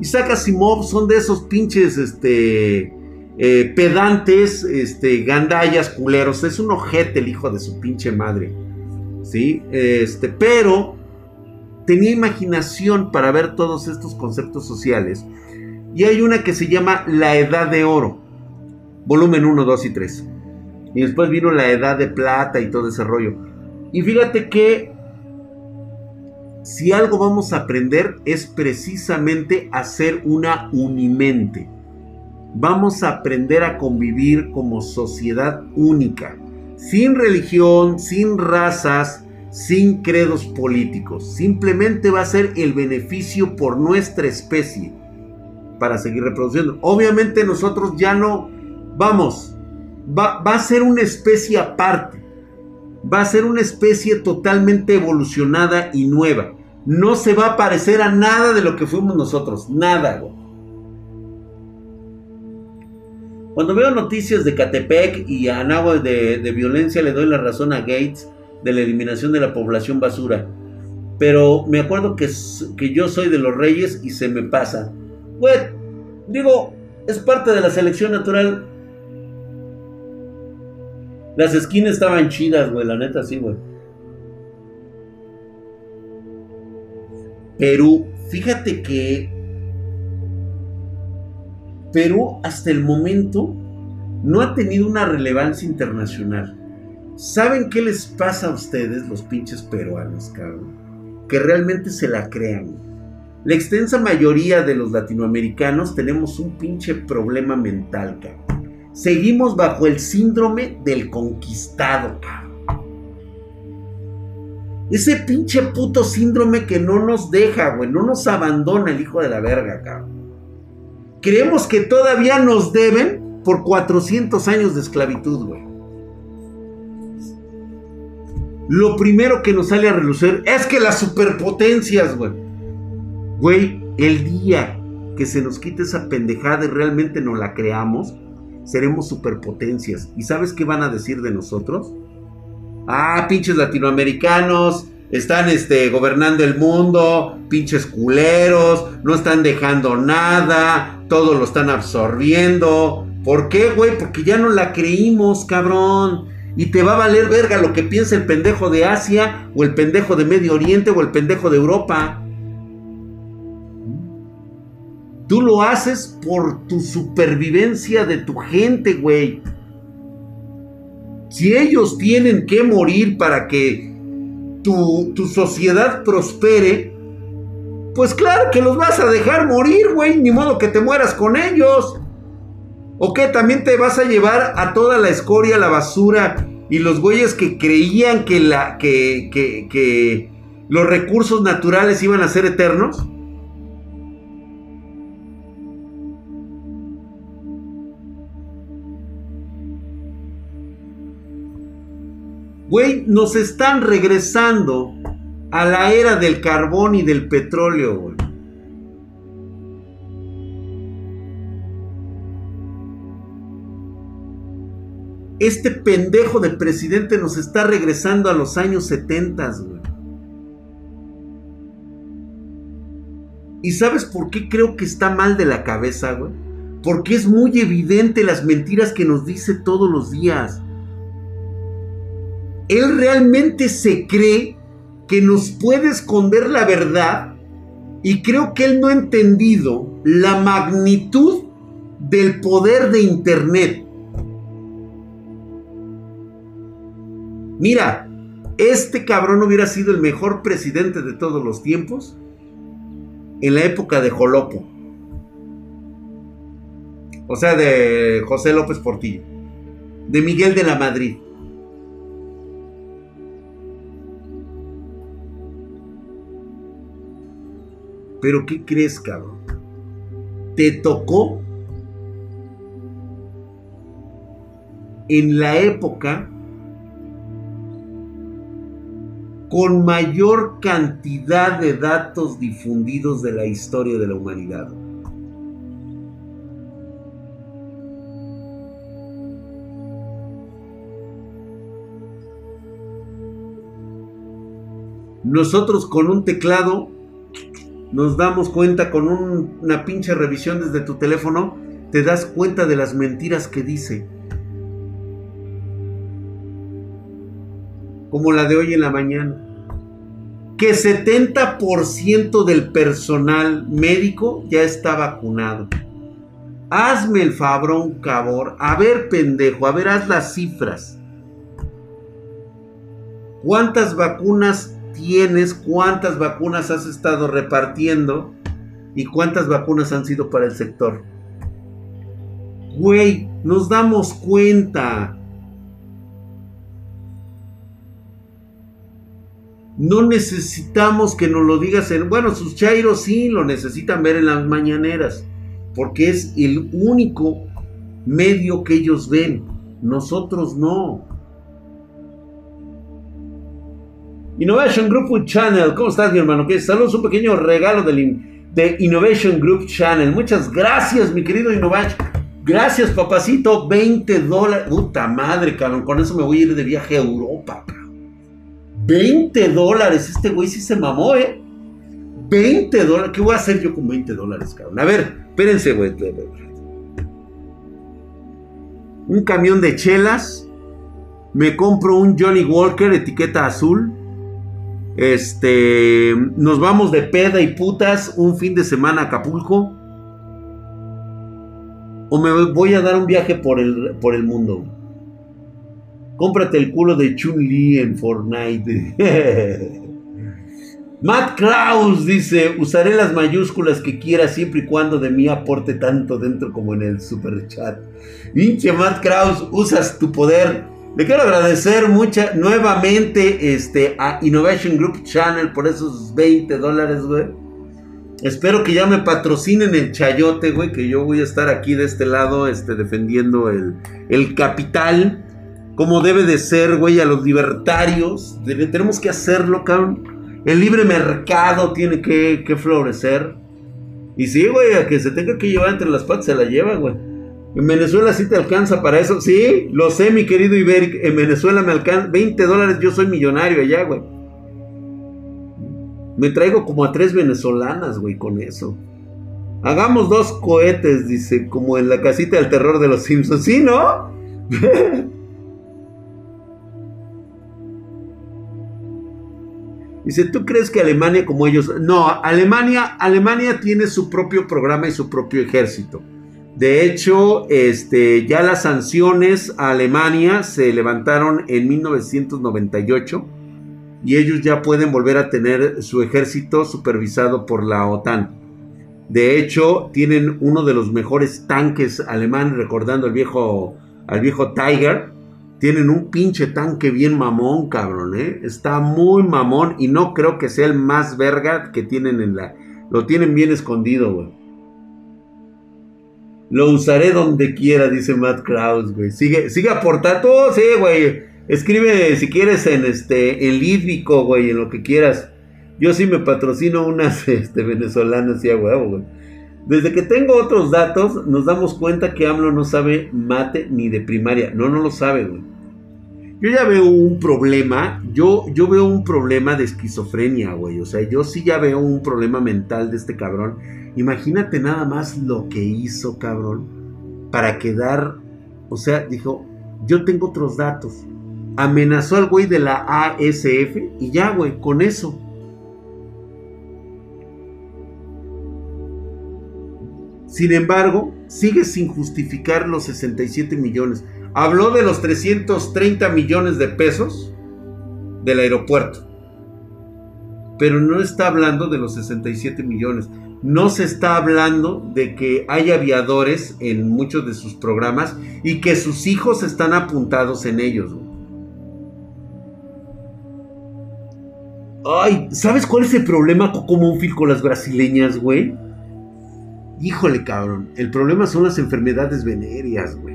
Isaac Asimov son de esos pinches, este, eh, pedantes, este, gandallas, culeros. Es un ojete el hijo de su pinche madre. ¿Sí? Este, pero tenía imaginación para ver todos estos conceptos sociales. Y hay una que se llama La Edad de Oro volumen 1, 2 y 3. Y después vino la edad de plata y todo ese rollo. Y fíjate que si algo vamos a aprender es precisamente a ser una unimente. Vamos a aprender a convivir como sociedad única, sin religión, sin razas, sin credos políticos. Simplemente va a ser el beneficio por nuestra especie para seguir reproduciendo. Obviamente nosotros ya no vamos, va, a ser una especie aparte. Va a ser una especie totalmente evolucionada y nueva. No se va a parecer a nada de lo que fuimos nosotros. Nada, Cuando veo noticias de Catepec y Anáhuac de, de, violencia, le doy la razón a Gates de la eliminación de la población basura. Pero me acuerdo que, que yo soy de los reyes y se me pasa. Güey, digo, es parte de la selección natural las esquinas estaban chidas, güey, la neta sí, güey. Perú, fíjate que Perú hasta el momento no ha tenido una relevancia internacional. ¿Saben qué les pasa a ustedes, los pinches peruanos, cabrón? Que realmente se la crean. La extensa mayoría de los latinoamericanos tenemos un pinche problema mental, cabrón. Seguimos bajo el síndrome del conquistado, Ese pinche puto síndrome que no nos deja, güey, no nos abandona el hijo de la verga, cabrón. Creemos que todavía nos deben por 400 años de esclavitud, güey. Lo primero que nos sale a relucir es que las superpotencias, güey. Güey, el día que se nos quite esa pendejada y realmente nos la creamos, seremos superpotencias. ¿Y sabes qué van a decir de nosotros? Ah, pinches latinoamericanos, están este, gobernando el mundo, pinches culeros, no están dejando nada, todo lo están absorbiendo. ¿Por qué, güey? Porque ya no la creímos, cabrón. Y te va a valer verga lo que piensa el pendejo de Asia, o el pendejo de Medio Oriente, o el pendejo de Europa. Tú lo haces por tu supervivencia de tu gente, güey. Si ellos tienen que morir para que tu, tu, sociedad prospere, pues claro que los vas a dejar morir, güey. Ni modo que te mueras con ellos. ¿O qué? También te vas a llevar a toda la escoria, la basura y los güeyes que creían que, la, que, que, que los recursos naturales iban a ser eternos. Güey, nos están regresando a la era del carbón y del petróleo, güey. Este pendejo de presidente nos está regresando a los años 70, güey. ¿Y sabes por qué creo que está mal de la cabeza, güey? Porque es muy evidente las mentiras que nos dice todos los días él realmente se cree que nos puede esconder la verdad y creo que él no ha entendido la magnitud del poder de Internet. Mira, este cabrón hubiera sido el mejor presidente de todos los tiempos en la época de Jolopo. O sea, de José López Portillo. De Miguel de la Madrid. Pero ¿qué crees, cabrón? Te tocó en la época con mayor cantidad de datos difundidos de la historia de la humanidad. Nosotros con un teclado nos damos cuenta con una pinche revisión desde tu teléfono, te das cuenta de las mentiras que dice. como la de hoy en la mañana. Que 70% del personal médico ya está vacunado. Hazme el fabrón, cabor. A ver, pendejo, a ver, haz las cifras. ¿Cuántas vacunas tienes? ¿Cuántas vacunas has estado repartiendo? ¿Y cuántas vacunas han sido para el sector? Güey, nos damos cuenta. No necesitamos que nos lo digas en... Bueno, sus chairos sí lo necesitan ver en las mañaneras, porque es el único medio que ellos ven. Nosotros no. Innovation Group Channel, ¿cómo estás mi hermano? ¿Qué? Saludos, un pequeño regalo de Innovation Group Channel. Muchas gracias, mi querido Innovation. Gracias, papacito. 20 dólares. Puta madre, cabrón. Con eso me voy a ir de viaje a Europa. 20 dólares. Este güey sí se mamó, ¿eh? 20 dólares. ¿Qué voy a hacer yo con 20 dólares, cabrón? A ver, espérense, güey. Un camión de chelas. Me compro un Johnny Walker, etiqueta azul. Este. Nos vamos de peda y putas un fin de semana a Acapulco. O me voy a dar un viaje por el, por el mundo. Cómprate el culo de Chun-Li en Fortnite. Matt Kraus dice, usaré las mayúsculas que quiera siempre y cuando de mí aporte tanto dentro como en el super chat. Pinche Matt Kraus, usas tu poder. Le quiero agradecer mucha, nuevamente este, a Innovation Group Channel por esos 20 dólares, güey. Espero que ya me patrocinen el chayote, güey, que yo voy a estar aquí de este lado este, defendiendo el, el capital como debe de ser, güey, a los libertarios. tenemos que hacerlo, cabrón. El libre mercado tiene que, florecer. Y sí, güey, a que se tenga que llevar entre las patas se la lleva, güey. En Venezuela sí te alcanza para eso. Sí, lo sé, mi querido Iberic. En Venezuela me alcanza 20 dólares. Yo soy millonario allá, güey. Me traigo como a tres venezolanas, güey, con eso. Hagamos dos cohetes, dice, como en la casita del terror de los Simpsons. Sí, ¿no? Dice, ¿tú crees que Alemania como ellos? No, Alemania, Alemania tiene su propio programa y su propio ejército. De hecho, este, ya las sanciones a Alemania se levantaron en 1998 y ellos ya pueden volver a tener su ejército supervisado por la OTAN. De hecho, tienen uno de los mejores tanques alemanes, recordando al viejo, al viejo Tiger, tienen un pinche tanque bien mamón, cabrón, ¿eh? Está muy mamón y no creo que sea el más verga que tienen en la... Lo tienen bien escondido, güey. Lo usaré donde quiera, dice Matt Kraus, güey. Sigue, sigue aportando, oh, sí, güey. Escribe si quieres en este, en lídrico, güey, en lo que quieras. Yo sí me patrocino unas este, venezolanas y a güey. Desde que tengo otros datos, nos damos cuenta que AMLO no sabe mate ni de primaria. No, no lo sabe, güey. Yo ya veo un problema, yo, yo veo un problema de esquizofrenia, güey. O sea, yo sí ya veo un problema mental de este cabrón. Imagínate nada más lo que hizo, cabrón, para quedar, o sea, dijo, yo tengo otros datos. Amenazó al güey de la ASF y ya, güey, con eso. Sin embargo, sigue sin justificar los 67 millones. Habló de los 330 millones de pesos del aeropuerto. Pero no está hablando de los 67 millones. No se está hablando de que hay aviadores en muchos de sus programas y que sus hijos están apuntados en ellos. Ay, ¿sabes cuál es el problema fil con las brasileñas, güey? Híjole, cabrón. El problema son las enfermedades venéreas, güey.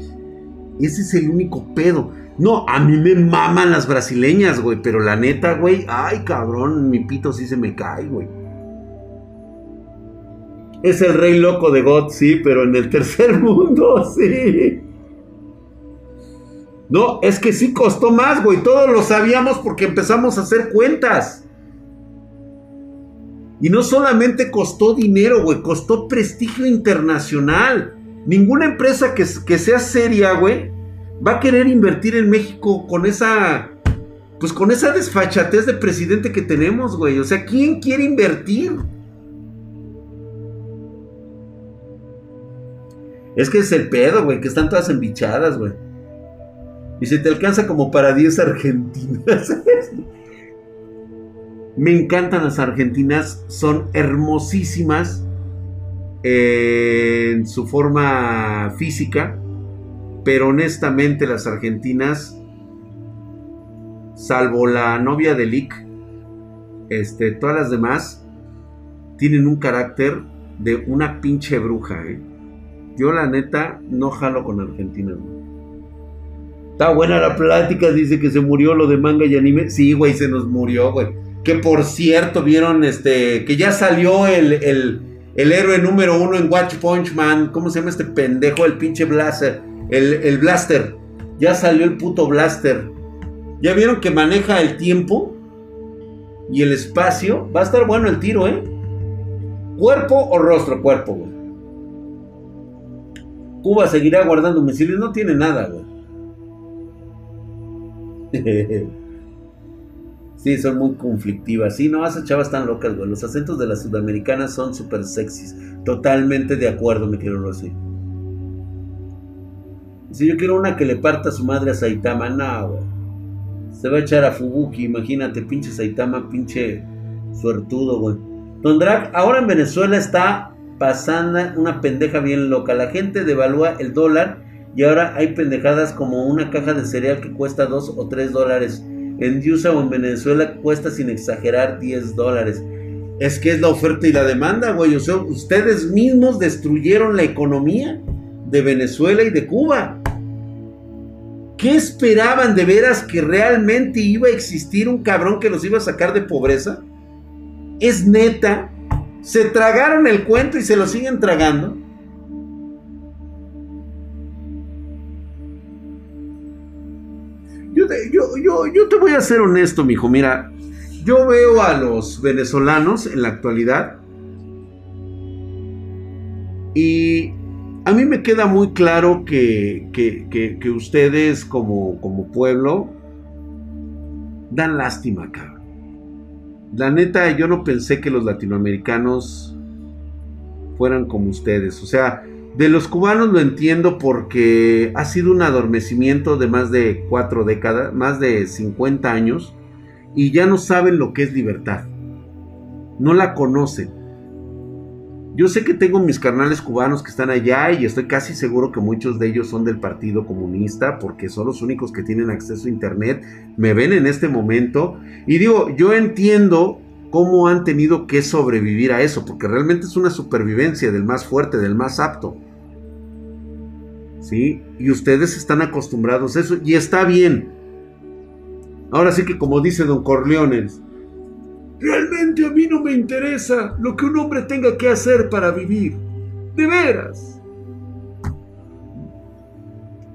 Ese es el único pedo. No, a mí me maman las brasileñas, güey. Pero la neta, güey. Ay, cabrón. Mi pito sí se me cae, güey. Es el rey loco de God, sí, pero en el tercer mundo, sí. No, es que sí costó más, güey. Todos lo sabíamos porque empezamos a hacer cuentas. Y no solamente costó dinero, güey, costó prestigio internacional. Ninguna empresa que, sea seria, güey, va a querer invertir en México con esa, pues con esa desfachatez de presidente que tenemos, güey. O sea, ¿quién quiere invertir? Es que es el pedo, güey, que están todas embichadas, güey. Y se te alcanza como para 10 argentinas. Me encantan las argentinas, son hermosísimas en su forma física, pero honestamente las argentinas, salvo la novia de Lick, este, todas las demás tienen un carácter de una pinche bruja, ¿eh? Yo la neta no jalo con Argentina, Está buena la plática, dice que se murió lo de manga y anime. Sí, güey, se nos murió, güey. Que por cierto, vieron este. Que ya salió el, el, héroe número uno en Watch Punch Man. ¿Cómo se llama este pendejo? El pinche Blaster. El, el Blaster. Ya salió el puto Blaster. ¿Ya vieron que maneja el tiempo? Y el espacio. Va a estar bueno el tiro, ¿eh? ¿Cuerpo o rostro? Cuerpo, güey. Cuba seguirá guardando misiles. No tiene nada, güey. sí, son muy conflictivas. Sí, no, esas chavas están locas, güey. Los acentos de las sudamericanas son súper sexys. Totalmente de acuerdo, me quiero decir. Si yo quiero una que le parta a su madre a Saitama, no, güey. Se va a echar a Fubuki, imagínate, pinche Saitama, pinche suertudo, güey. Don Drag, ahora en Venezuela está pasando una pendeja bien loca. La gente devalúa el dólar y ahora hay pendejadas como una caja de cereal que cuesta 2 o 3 dólares. En USA o en Venezuela cuesta sin exagerar 10 dólares. Es que es la oferta y la demanda, güey. Ustedes mismos destruyeron la economía de Venezuela y de Cuba. ¿Qué esperaban de veras que realmente iba a existir un cabrón que los iba a sacar de pobreza? ¿Es neta? ¿Se tragaron el cuento y se lo siguen tragando? Yo te, voy a ser honesto, mijo. Mira, yo veo a los venezolanos en la actualidad y a mí me queda muy claro que, que, ustedes como, como, pueblo dan lástima, cabrón. La neta, yo no pensé que los latinoamericanos fueran como ustedes. O sea, de los cubanos lo entiendo porque ha sido un adormecimiento de más de cuatro décadas, más de 50 años, y ya no saben lo que es libertad. No la conocen. Yo sé que tengo mis carnales cubanos que están allá y estoy casi seguro que muchos de ellos son del Partido Comunista porque son los únicos que tienen acceso a Internet, me ven en este momento y digo, yo entiendo cómo han tenido que sobrevivir a eso, porque realmente es una supervivencia del más fuerte, del más apto. ¿Sí? Y ustedes están acostumbrados a eso, y está bien. Ahora sí que como dice don Corleones, realmente a mí no me interesa lo que un hombre tenga que hacer para vivir. De veras.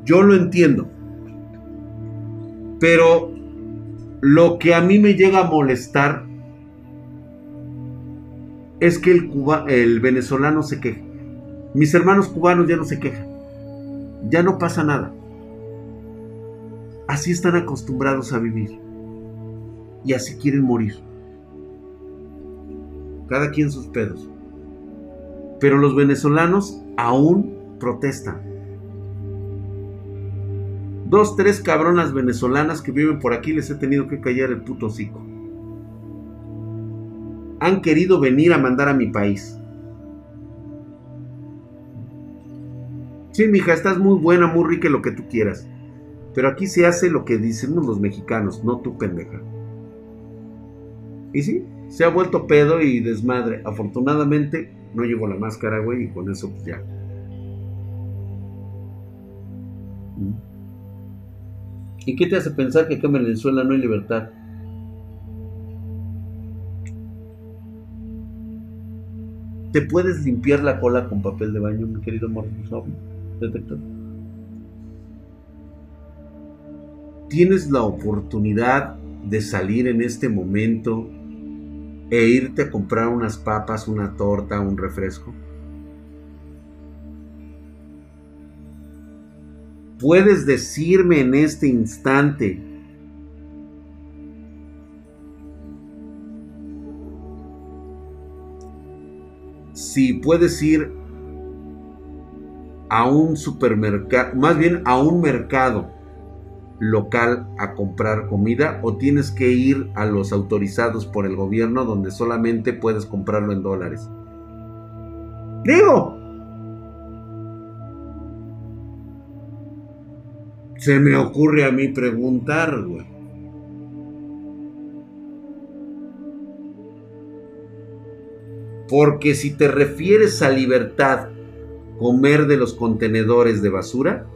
Yo lo entiendo. Pero lo que a mí me llega a molestar es que el, Cuba, el venezolano se queja. Mis hermanos cubanos ya no se quejan. Ya no pasa nada. Así están acostumbrados a vivir. Y así quieren morir. Cada quien sus pedos. Pero los venezolanos aún protestan. Dos, tres cabronas venezolanas que viven por aquí les he tenido que callar el puto hocico han querido venir a mandar a mi país. Sí, mija, estás muy buena, muy rica, lo que tú quieras. Pero aquí se hace lo que decimos los mexicanos, no tú, pendeja. Y sí, se ha vuelto pedo y desmadre. Afortunadamente no llevo la máscara, güey, y con eso pues ya. ¿Y qué te hace pensar que acá en Venezuela no hay libertad? ¿Te puedes limpiar la cola con papel de baño, mi querido Morfo detector? Tienes la oportunidad de salir en este momento e irte a comprar unas papas, una torta, un refresco. Puedes decirme en este instante si puedes ir a un supermercado, más bien a un mercado local a comprar comida o tienes que ir a los autorizados por el gobierno donde solamente puedes comprarlo en dólares. Digo, se me ocurre a mí preguntar. Porque si te refieres a libertad, comer de los contenedores de basura,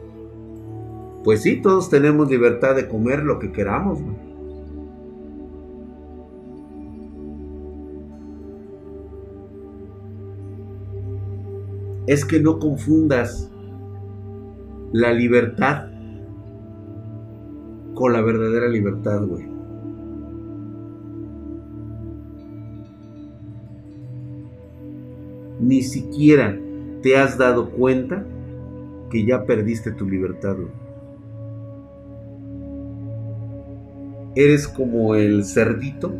pues sí, todos tenemos libertad de comer lo que queramos. Es que no confundas la libertad con la verdadera libertad, güey. ni siquiera te has dado cuenta que ya perdiste tu libertad. Eres como el cerdito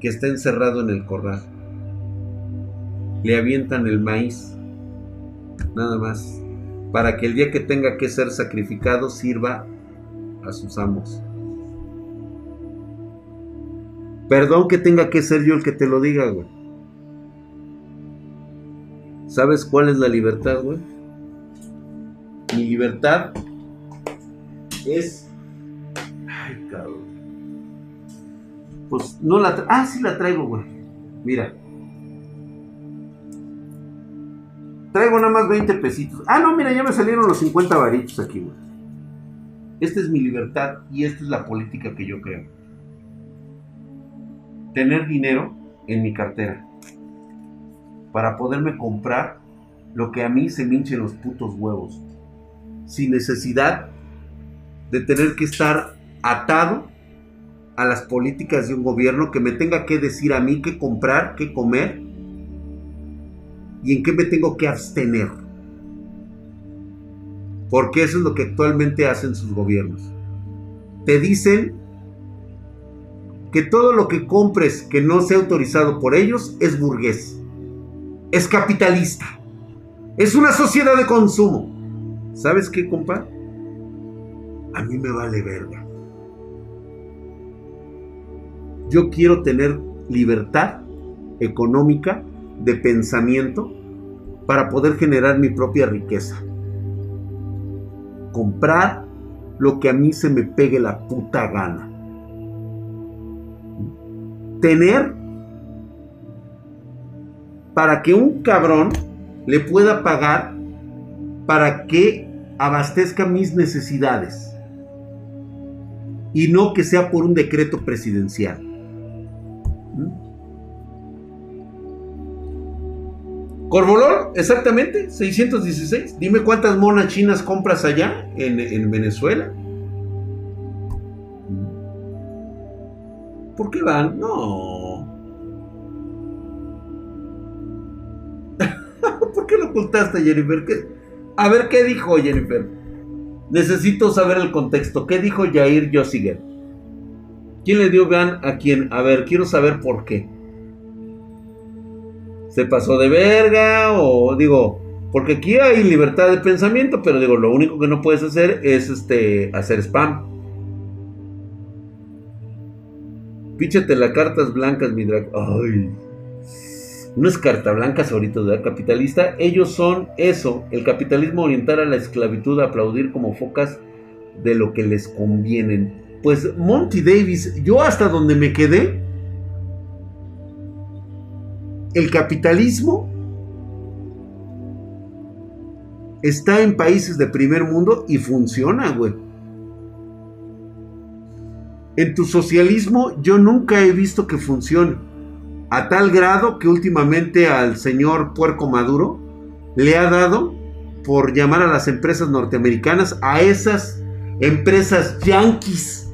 que está encerrado en el corral. Le avientan el maíz, nada más, para que el día que tenga que ser sacrificado sirva a sus amos. Perdón que tenga que ser yo el que te lo diga, güey. ¿Sabes cuál es la libertad, güey? Mi libertad es. Pues no la. Ah, sí la traigo, güey. Mira. Traigo nada más 20 pesitos. Ah, no, mira, ya me salieron los 50 varitos aquí, güey. Esta es mi libertad y esta es la política que yo creo. Tener dinero en mi cartera para poderme comprar lo que a mí se me hinchen los putos huevos. Sin necesidad de tener que estar atado a las políticas de un gobierno que me tenga que decir a mí qué comprar, qué comer y en qué me tengo que abstener. Porque eso es lo que actualmente hacen sus gobiernos. Te dicen que todo lo que compres que no sea autorizado por ellos es burgués es capitalista. Es una sociedad de consumo. ¿Sabes qué, compa? A mí me vale verga. Yo quiero tener libertad económica de pensamiento para poder generar mi propia riqueza. Comprar lo que a mí se me pegue la puta gana. Tener para que un cabrón le pueda pagar para que abastezca mis necesidades. Y no que sea por un decreto presidencial. Corbolón, exactamente, 616. Dime cuántas monas chinas compras allá en, en Venezuela. ¿Por qué van? No. ¿Por qué lo ocultaste, Jennifer? A ver, ¿qué dijo Jennifer? Necesito saber el contexto. ¿Qué dijo Jair Yossiger? ¿Quién le dio gan a quién? A ver, quiero saber por qué. ¿Se pasó de verga? O digo, porque aquí hay libertad de pensamiento, pero digo, lo único que no puedes hacer es este hacer spam. Píchate las cartas blancas, mi drag. Ay no es carta blanca ahorita de capitalista, ellos son eso, el capitalismo orientar a la esclavitud a aplaudir como focas de lo que les convienen. Pues Monty Davis, yo hasta donde me quedé, el capitalismo está en países de primer mundo y funciona, güey. En tu socialismo yo nunca he visto que funcione. A tal grado que últimamente al señor Puerco Maduro le ha dado por llamar a las empresas norteamericanas, a esas empresas yanquis,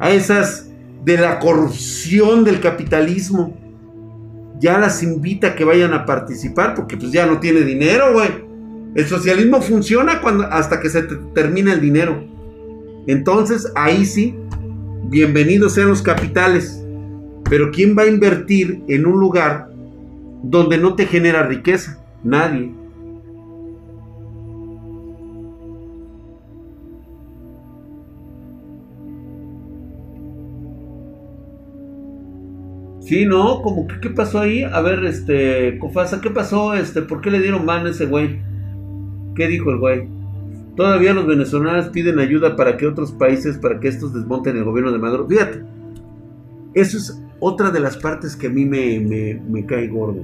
a esas de la corrupción del capitalismo. Ya las invita a que vayan a participar porque pues ya no tiene dinero, güey. El socialismo funciona cuando, hasta que se termina el dinero. Entonces ahí sí, bienvenidos sean los capitales. Pero ¿quién va a invertir en un lugar donde no te genera riqueza? Nadie. Sí, no, como que qué pasó ahí? A ver, este, Cofasa, ¿qué pasó? Este, ¿por qué le dieron mano a ese güey? ¿Qué dijo el güey? Todavía los venezolanos piden ayuda para que otros países, para que estos desmonten el gobierno de Maduro. Fíjate, eso es otra de las partes que a mí me, me cae gordo.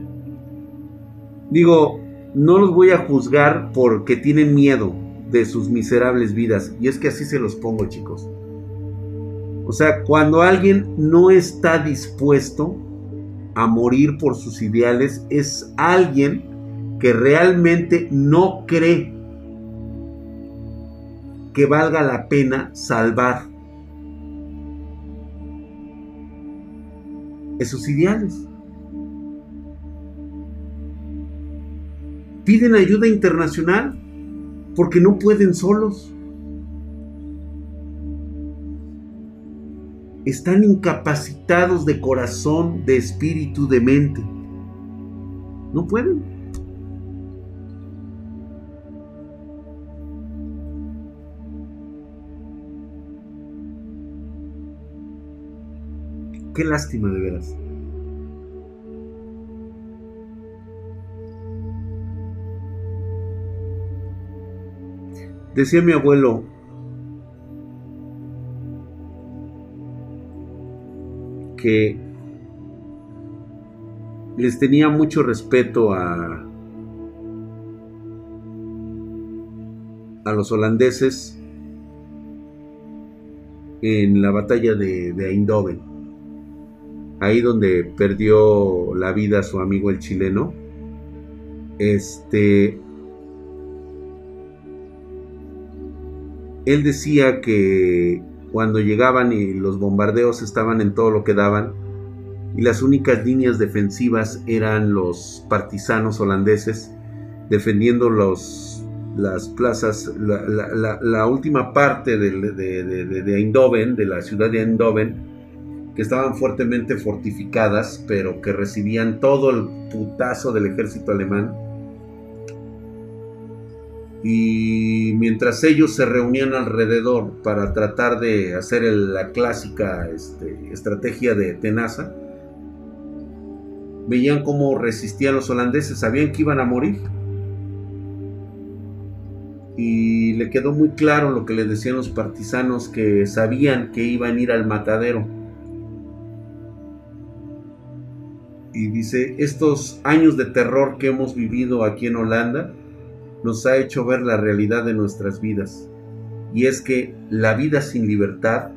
Digo, no los voy a juzgar porque tienen miedo de sus miserables vidas. Y es que así se los pongo, chicos. O sea, cuando alguien no está dispuesto a morir por sus ideales, es alguien que realmente no cree que valga la pena salvar esos ideales. Piden ayuda internacional porque no pueden solos. Están incapacitados de corazón, de espíritu, de mente. No pueden. Qué lástima de veras. Decía mi abuelo, les tenía mucho respeto a, a los holandeses en la batalla de, de Eindhoven ahí donde perdió la vida su amigo el chileno, este, él decía que cuando llegaban y los bombardeos estaban en todo lo que daban, y las únicas líneas defensivas eran los partisanos holandeses defendiendo las plazas, la, última parte de, de, de Eindhoven, de la ciudad de Eindhoven, que estaban fuertemente fortificadas, pero que recibían todo el putazo del ejército alemán. Y mientras ellos se reunían alrededor para tratar de hacer la clásica este, estrategia de tenaza, veían cómo resistían los holandeses, sabían que iban a morir. Y le quedó muy claro lo que le decían los partisanos, que sabían que iban a ir al matadero y dice, estos años de terror que hemos vivido aquí en Holanda nos ha hecho ver la realidad de nuestras vidas. Y es que la vida sin libertad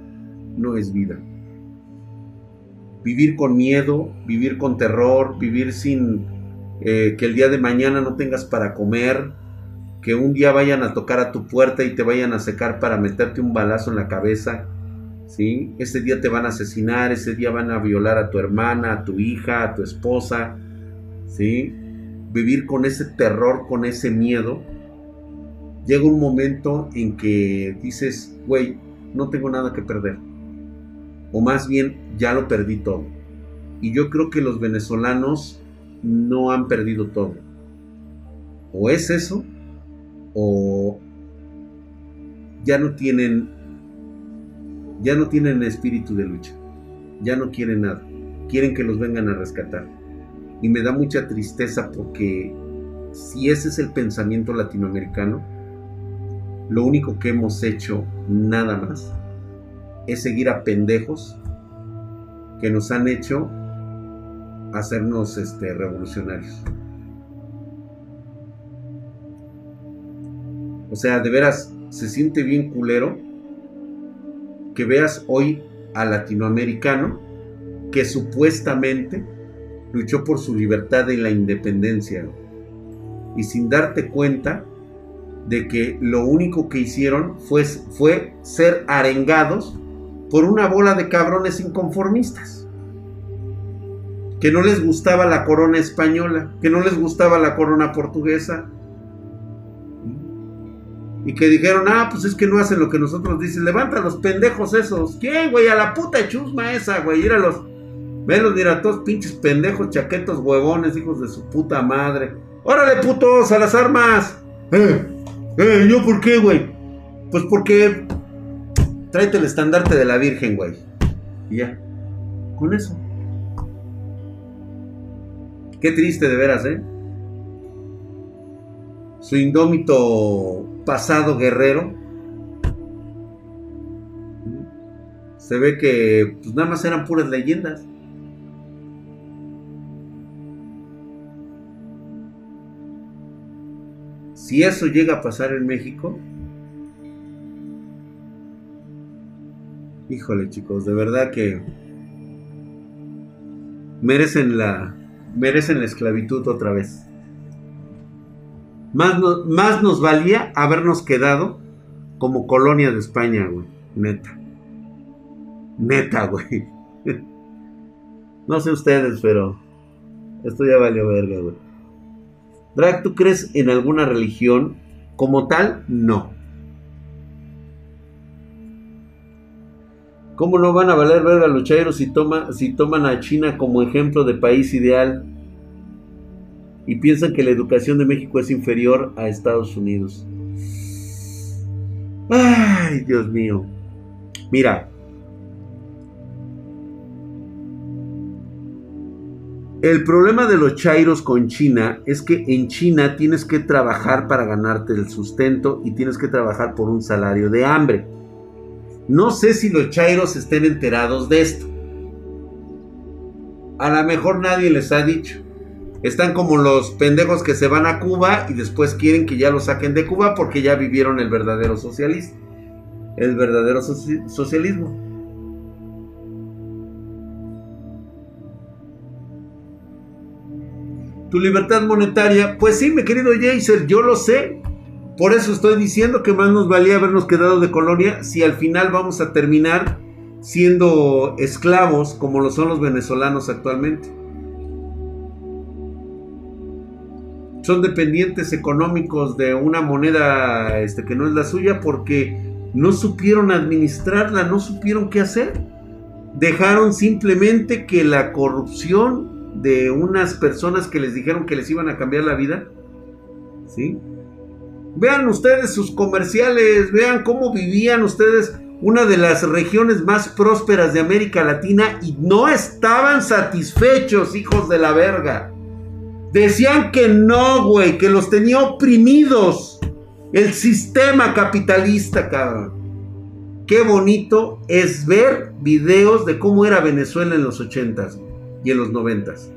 no es vida. Vivir con miedo, vivir con terror, vivir sin eh, que el día de mañana no tengas para comer, que un día vayan a tocar a tu puerta y te vayan a secar para meterte un balazo en la cabeza, ¿sí? Ese día te van a asesinar, ese día van a violar a tu hermana, a tu hija, a tu esposa, ¿sí? Vivir con ese terror, con ese miedo. Llega un momento en que dices, güey, no tengo nada que perder. O más bien, ya lo perdí todo. Y yo creo que los venezolanos no han perdido todo. O es eso, o ya no tienen ya no tienen espíritu de lucha, ya no quieren nada, quieren que los vengan a rescatar. Y me da mucha tristeza porque si ese es el pensamiento latinoamericano, lo único que hemos hecho nada más es seguir a pendejos que nos han hecho hacernos este, revolucionarios. O sea, de veras, se siente bien culero que veas hoy al latinoamericano que supuestamente luchó por su libertad y la independencia. Y sin darte cuenta de que lo único que hicieron fue, fue ser arengados por una bola de cabrones inconformistas. Que no les gustaba la corona española, que no les gustaba la corona portuguesa. Y que dijeron, ah, pues es que no hacen lo que nosotros dicen. Levanta los pendejos esos. ¿Quién, güey? A la puta chusma esa, güey. Ir a los Velos, mira, todos pinches pendejos, chaquetos, huevones, hijos de su puta madre. ¡Órale, putos, a las armas! ¡Eh! ¡Eh! ¿Yo por qué, güey? Pues porque. Tráete el estandarte de la Virgen, güey. Y ya. Con eso. Qué triste de veras, ¿eh? Su indómito pasado guerrero. Se ve que pues nada más eran puras leyendas. Si eso llega a pasar en México, híjole chicos, de verdad que merecen la, merecen la esclavitud otra vez. Más, más nos valía habernos quedado como colonia de España, güey. Neta. Neta, güey. No sé ustedes, pero esto ya valió verga, güey. ¿Tú crees en alguna religión? Como tal, no. ¿Cómo no van a valer verga los chairos si, si toman a China como ejemplo de país ideal y piensan que la educación de México es inferior a Estados Unidos? Ay, Dios mío. Mira, El problema de los chairos con China es que en China tienes que trabajar para ganarte el sustento y tienes que trabajar por un salario de hambre. No sé si los chairos estén enterados de esto. A lo mejor nadie les ha dicho. Están como los pendejos que se van a Cuba y después quieren que ya lo saquen de Cuba porque ya vivieron el verdadero socialismo. El verdadero socialismo. Tu libertad monetaria. Pues sí, mi querido Jaser, yo lo sé. Por eso estoy diciendo que más nos valía habernos quedado de colonia si al final vamos a terminar siendo esclavos como lo son los venezolanos actualmente. Son dependientes económicos de una moneda este, que no es la suya porque no supieron administrarla, no supieron qué hacer. Dejaron simplemente que la corrupción de unas personas que les dijeron que les iban a cambiar la vida. ¿Sí? Vean ustedes sus comerciales, vean cómo vivían ustedes una de las regiones más prósperas de América Latina y no estaban satisfechos, hijos de la verga. Decían que no, güey, que los tenía oprimidos. El sistema capitalista, cabrón. Qué bonito es ver videos de cómo era Venezuela en los ochentas y en los noventas.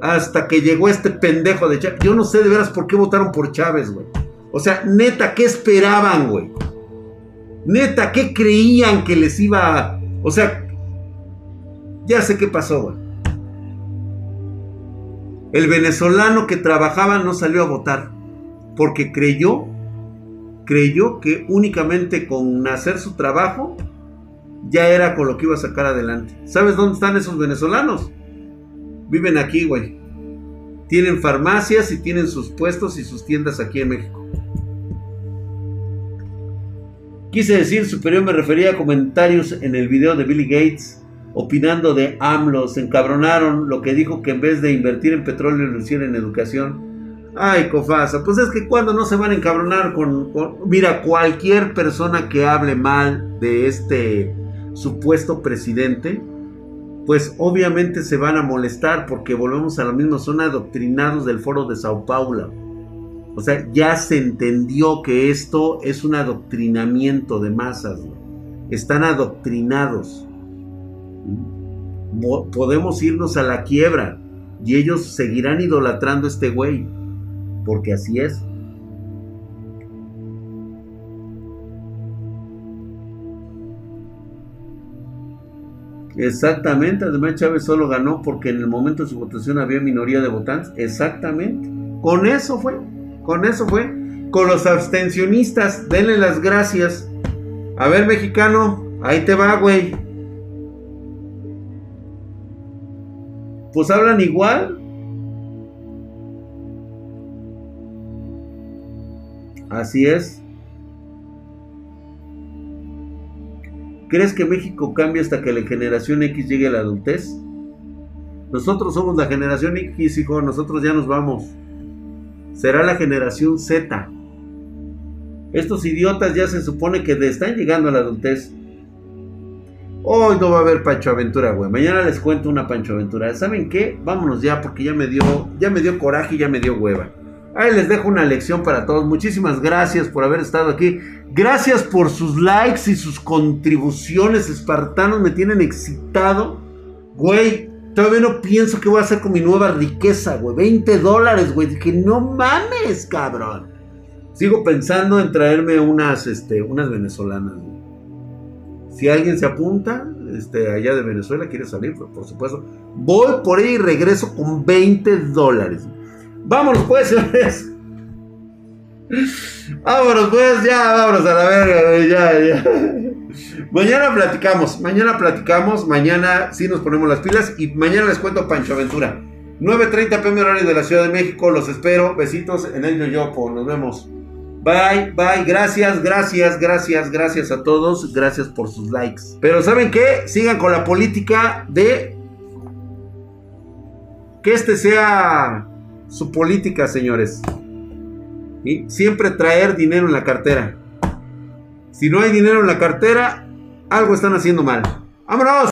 Hasta que llegó este pendejo de Chávez. Yo no sé de veras por qué votaron por Chávez, güey. O sea, neta, ¿qué esperaban, güey? Neta, ¿qué creían que les iba a... O sea, ya sé qué pasó. El venezolano que trabajaba no salió a votar porque creyó, creyó que únicamente con hacer su trabajo ya era con lo que iba a sacar adelante. ¿Sabes dónde están esos venezolanos? Viven aquí, güey. Tienen farmacias y tienen sus puestos y sus tiendas aquí en México. Quise decir superior, me refería a comentarios en el video de Billy Gates opinando de AMLO. Se encabronaron lo que dijo que en vez de invertir en petróleo lo en educación. Ay, Cofasa, pues es que cuando no se van a encabronar con, Mira, cualquier persona que hable mal de este supuesto presidente, pues obviamente se van a molestar porque volvemos a lo mismo, son adoctrinados del foro de Sao Paulo. O sea, ya se entendió que esto es un adoctrinamiento de masas. Están adoctrinados. podemos irnos a la quiebra y ellos seguirán idolatrando a este güey, porque así es. Exactamente, además Chávez solo ganó porque en el momento de su votación había minoría de votantes. Exactamente. Con eso fue, con eso fue. Con los abstencionistas, denle las gracias. A ver, mexicano, ahí te va, güey. Pues hablan igual. Así es. ¿Crees que México cambie hasta que la generación X llegue a la adultez? Nosotros somos la generación X, hijo, nosotros ya nos vamos. Será la generación Z. Estos idiotas ya se supone que están llegando a la adultez. Hoy no va a haber Pancho Aventura, güey. Mañana les cuento una Pancho Aventura. ¿Saben qué? Vámonos ya porque ya me dio, ya me dio coraje y ya me dio hueva. Ahí les dejo una lección para todos. Muchísimas gracias por haber estado aquí. Gracias por sus likes y sus contribuciones espartanos. Me tienen excitado. Güey, todavía no pienso qué voy a hacer con mi nueva riqueza, güey. 20 dólares, güey. Dije, no mames, cabrón. Sigo pensando en traerme unas, este, unas venezolanas, güey. Si alguien se apunta, este, allá de Venezuela, quiere salir, pues, por supuesto. Voy por ahí y regreso con 20 dólares. Vámonos pues, señores. Vámonos pues, ya, vámonos a la verga, ya, ya. Mañana platicamos, mañana platicamos, mañana sí nos ponemos las pilas y mañana les cuento Pancho Aventura. 9.30 pm horario de la Ciudad de México, los espero, besitos en el yoyopo, nos vemos. Bye, bye, gracias, gracias, gracias, gracias a todos, gracias por sus likes. Pero ¿saben qué? Sigan con la política de que este sea su política, señores. y Siempre traer dinero en la cartera. Si no hay dinero en la cartera, algo están haciendo mal. ¡Vámonos!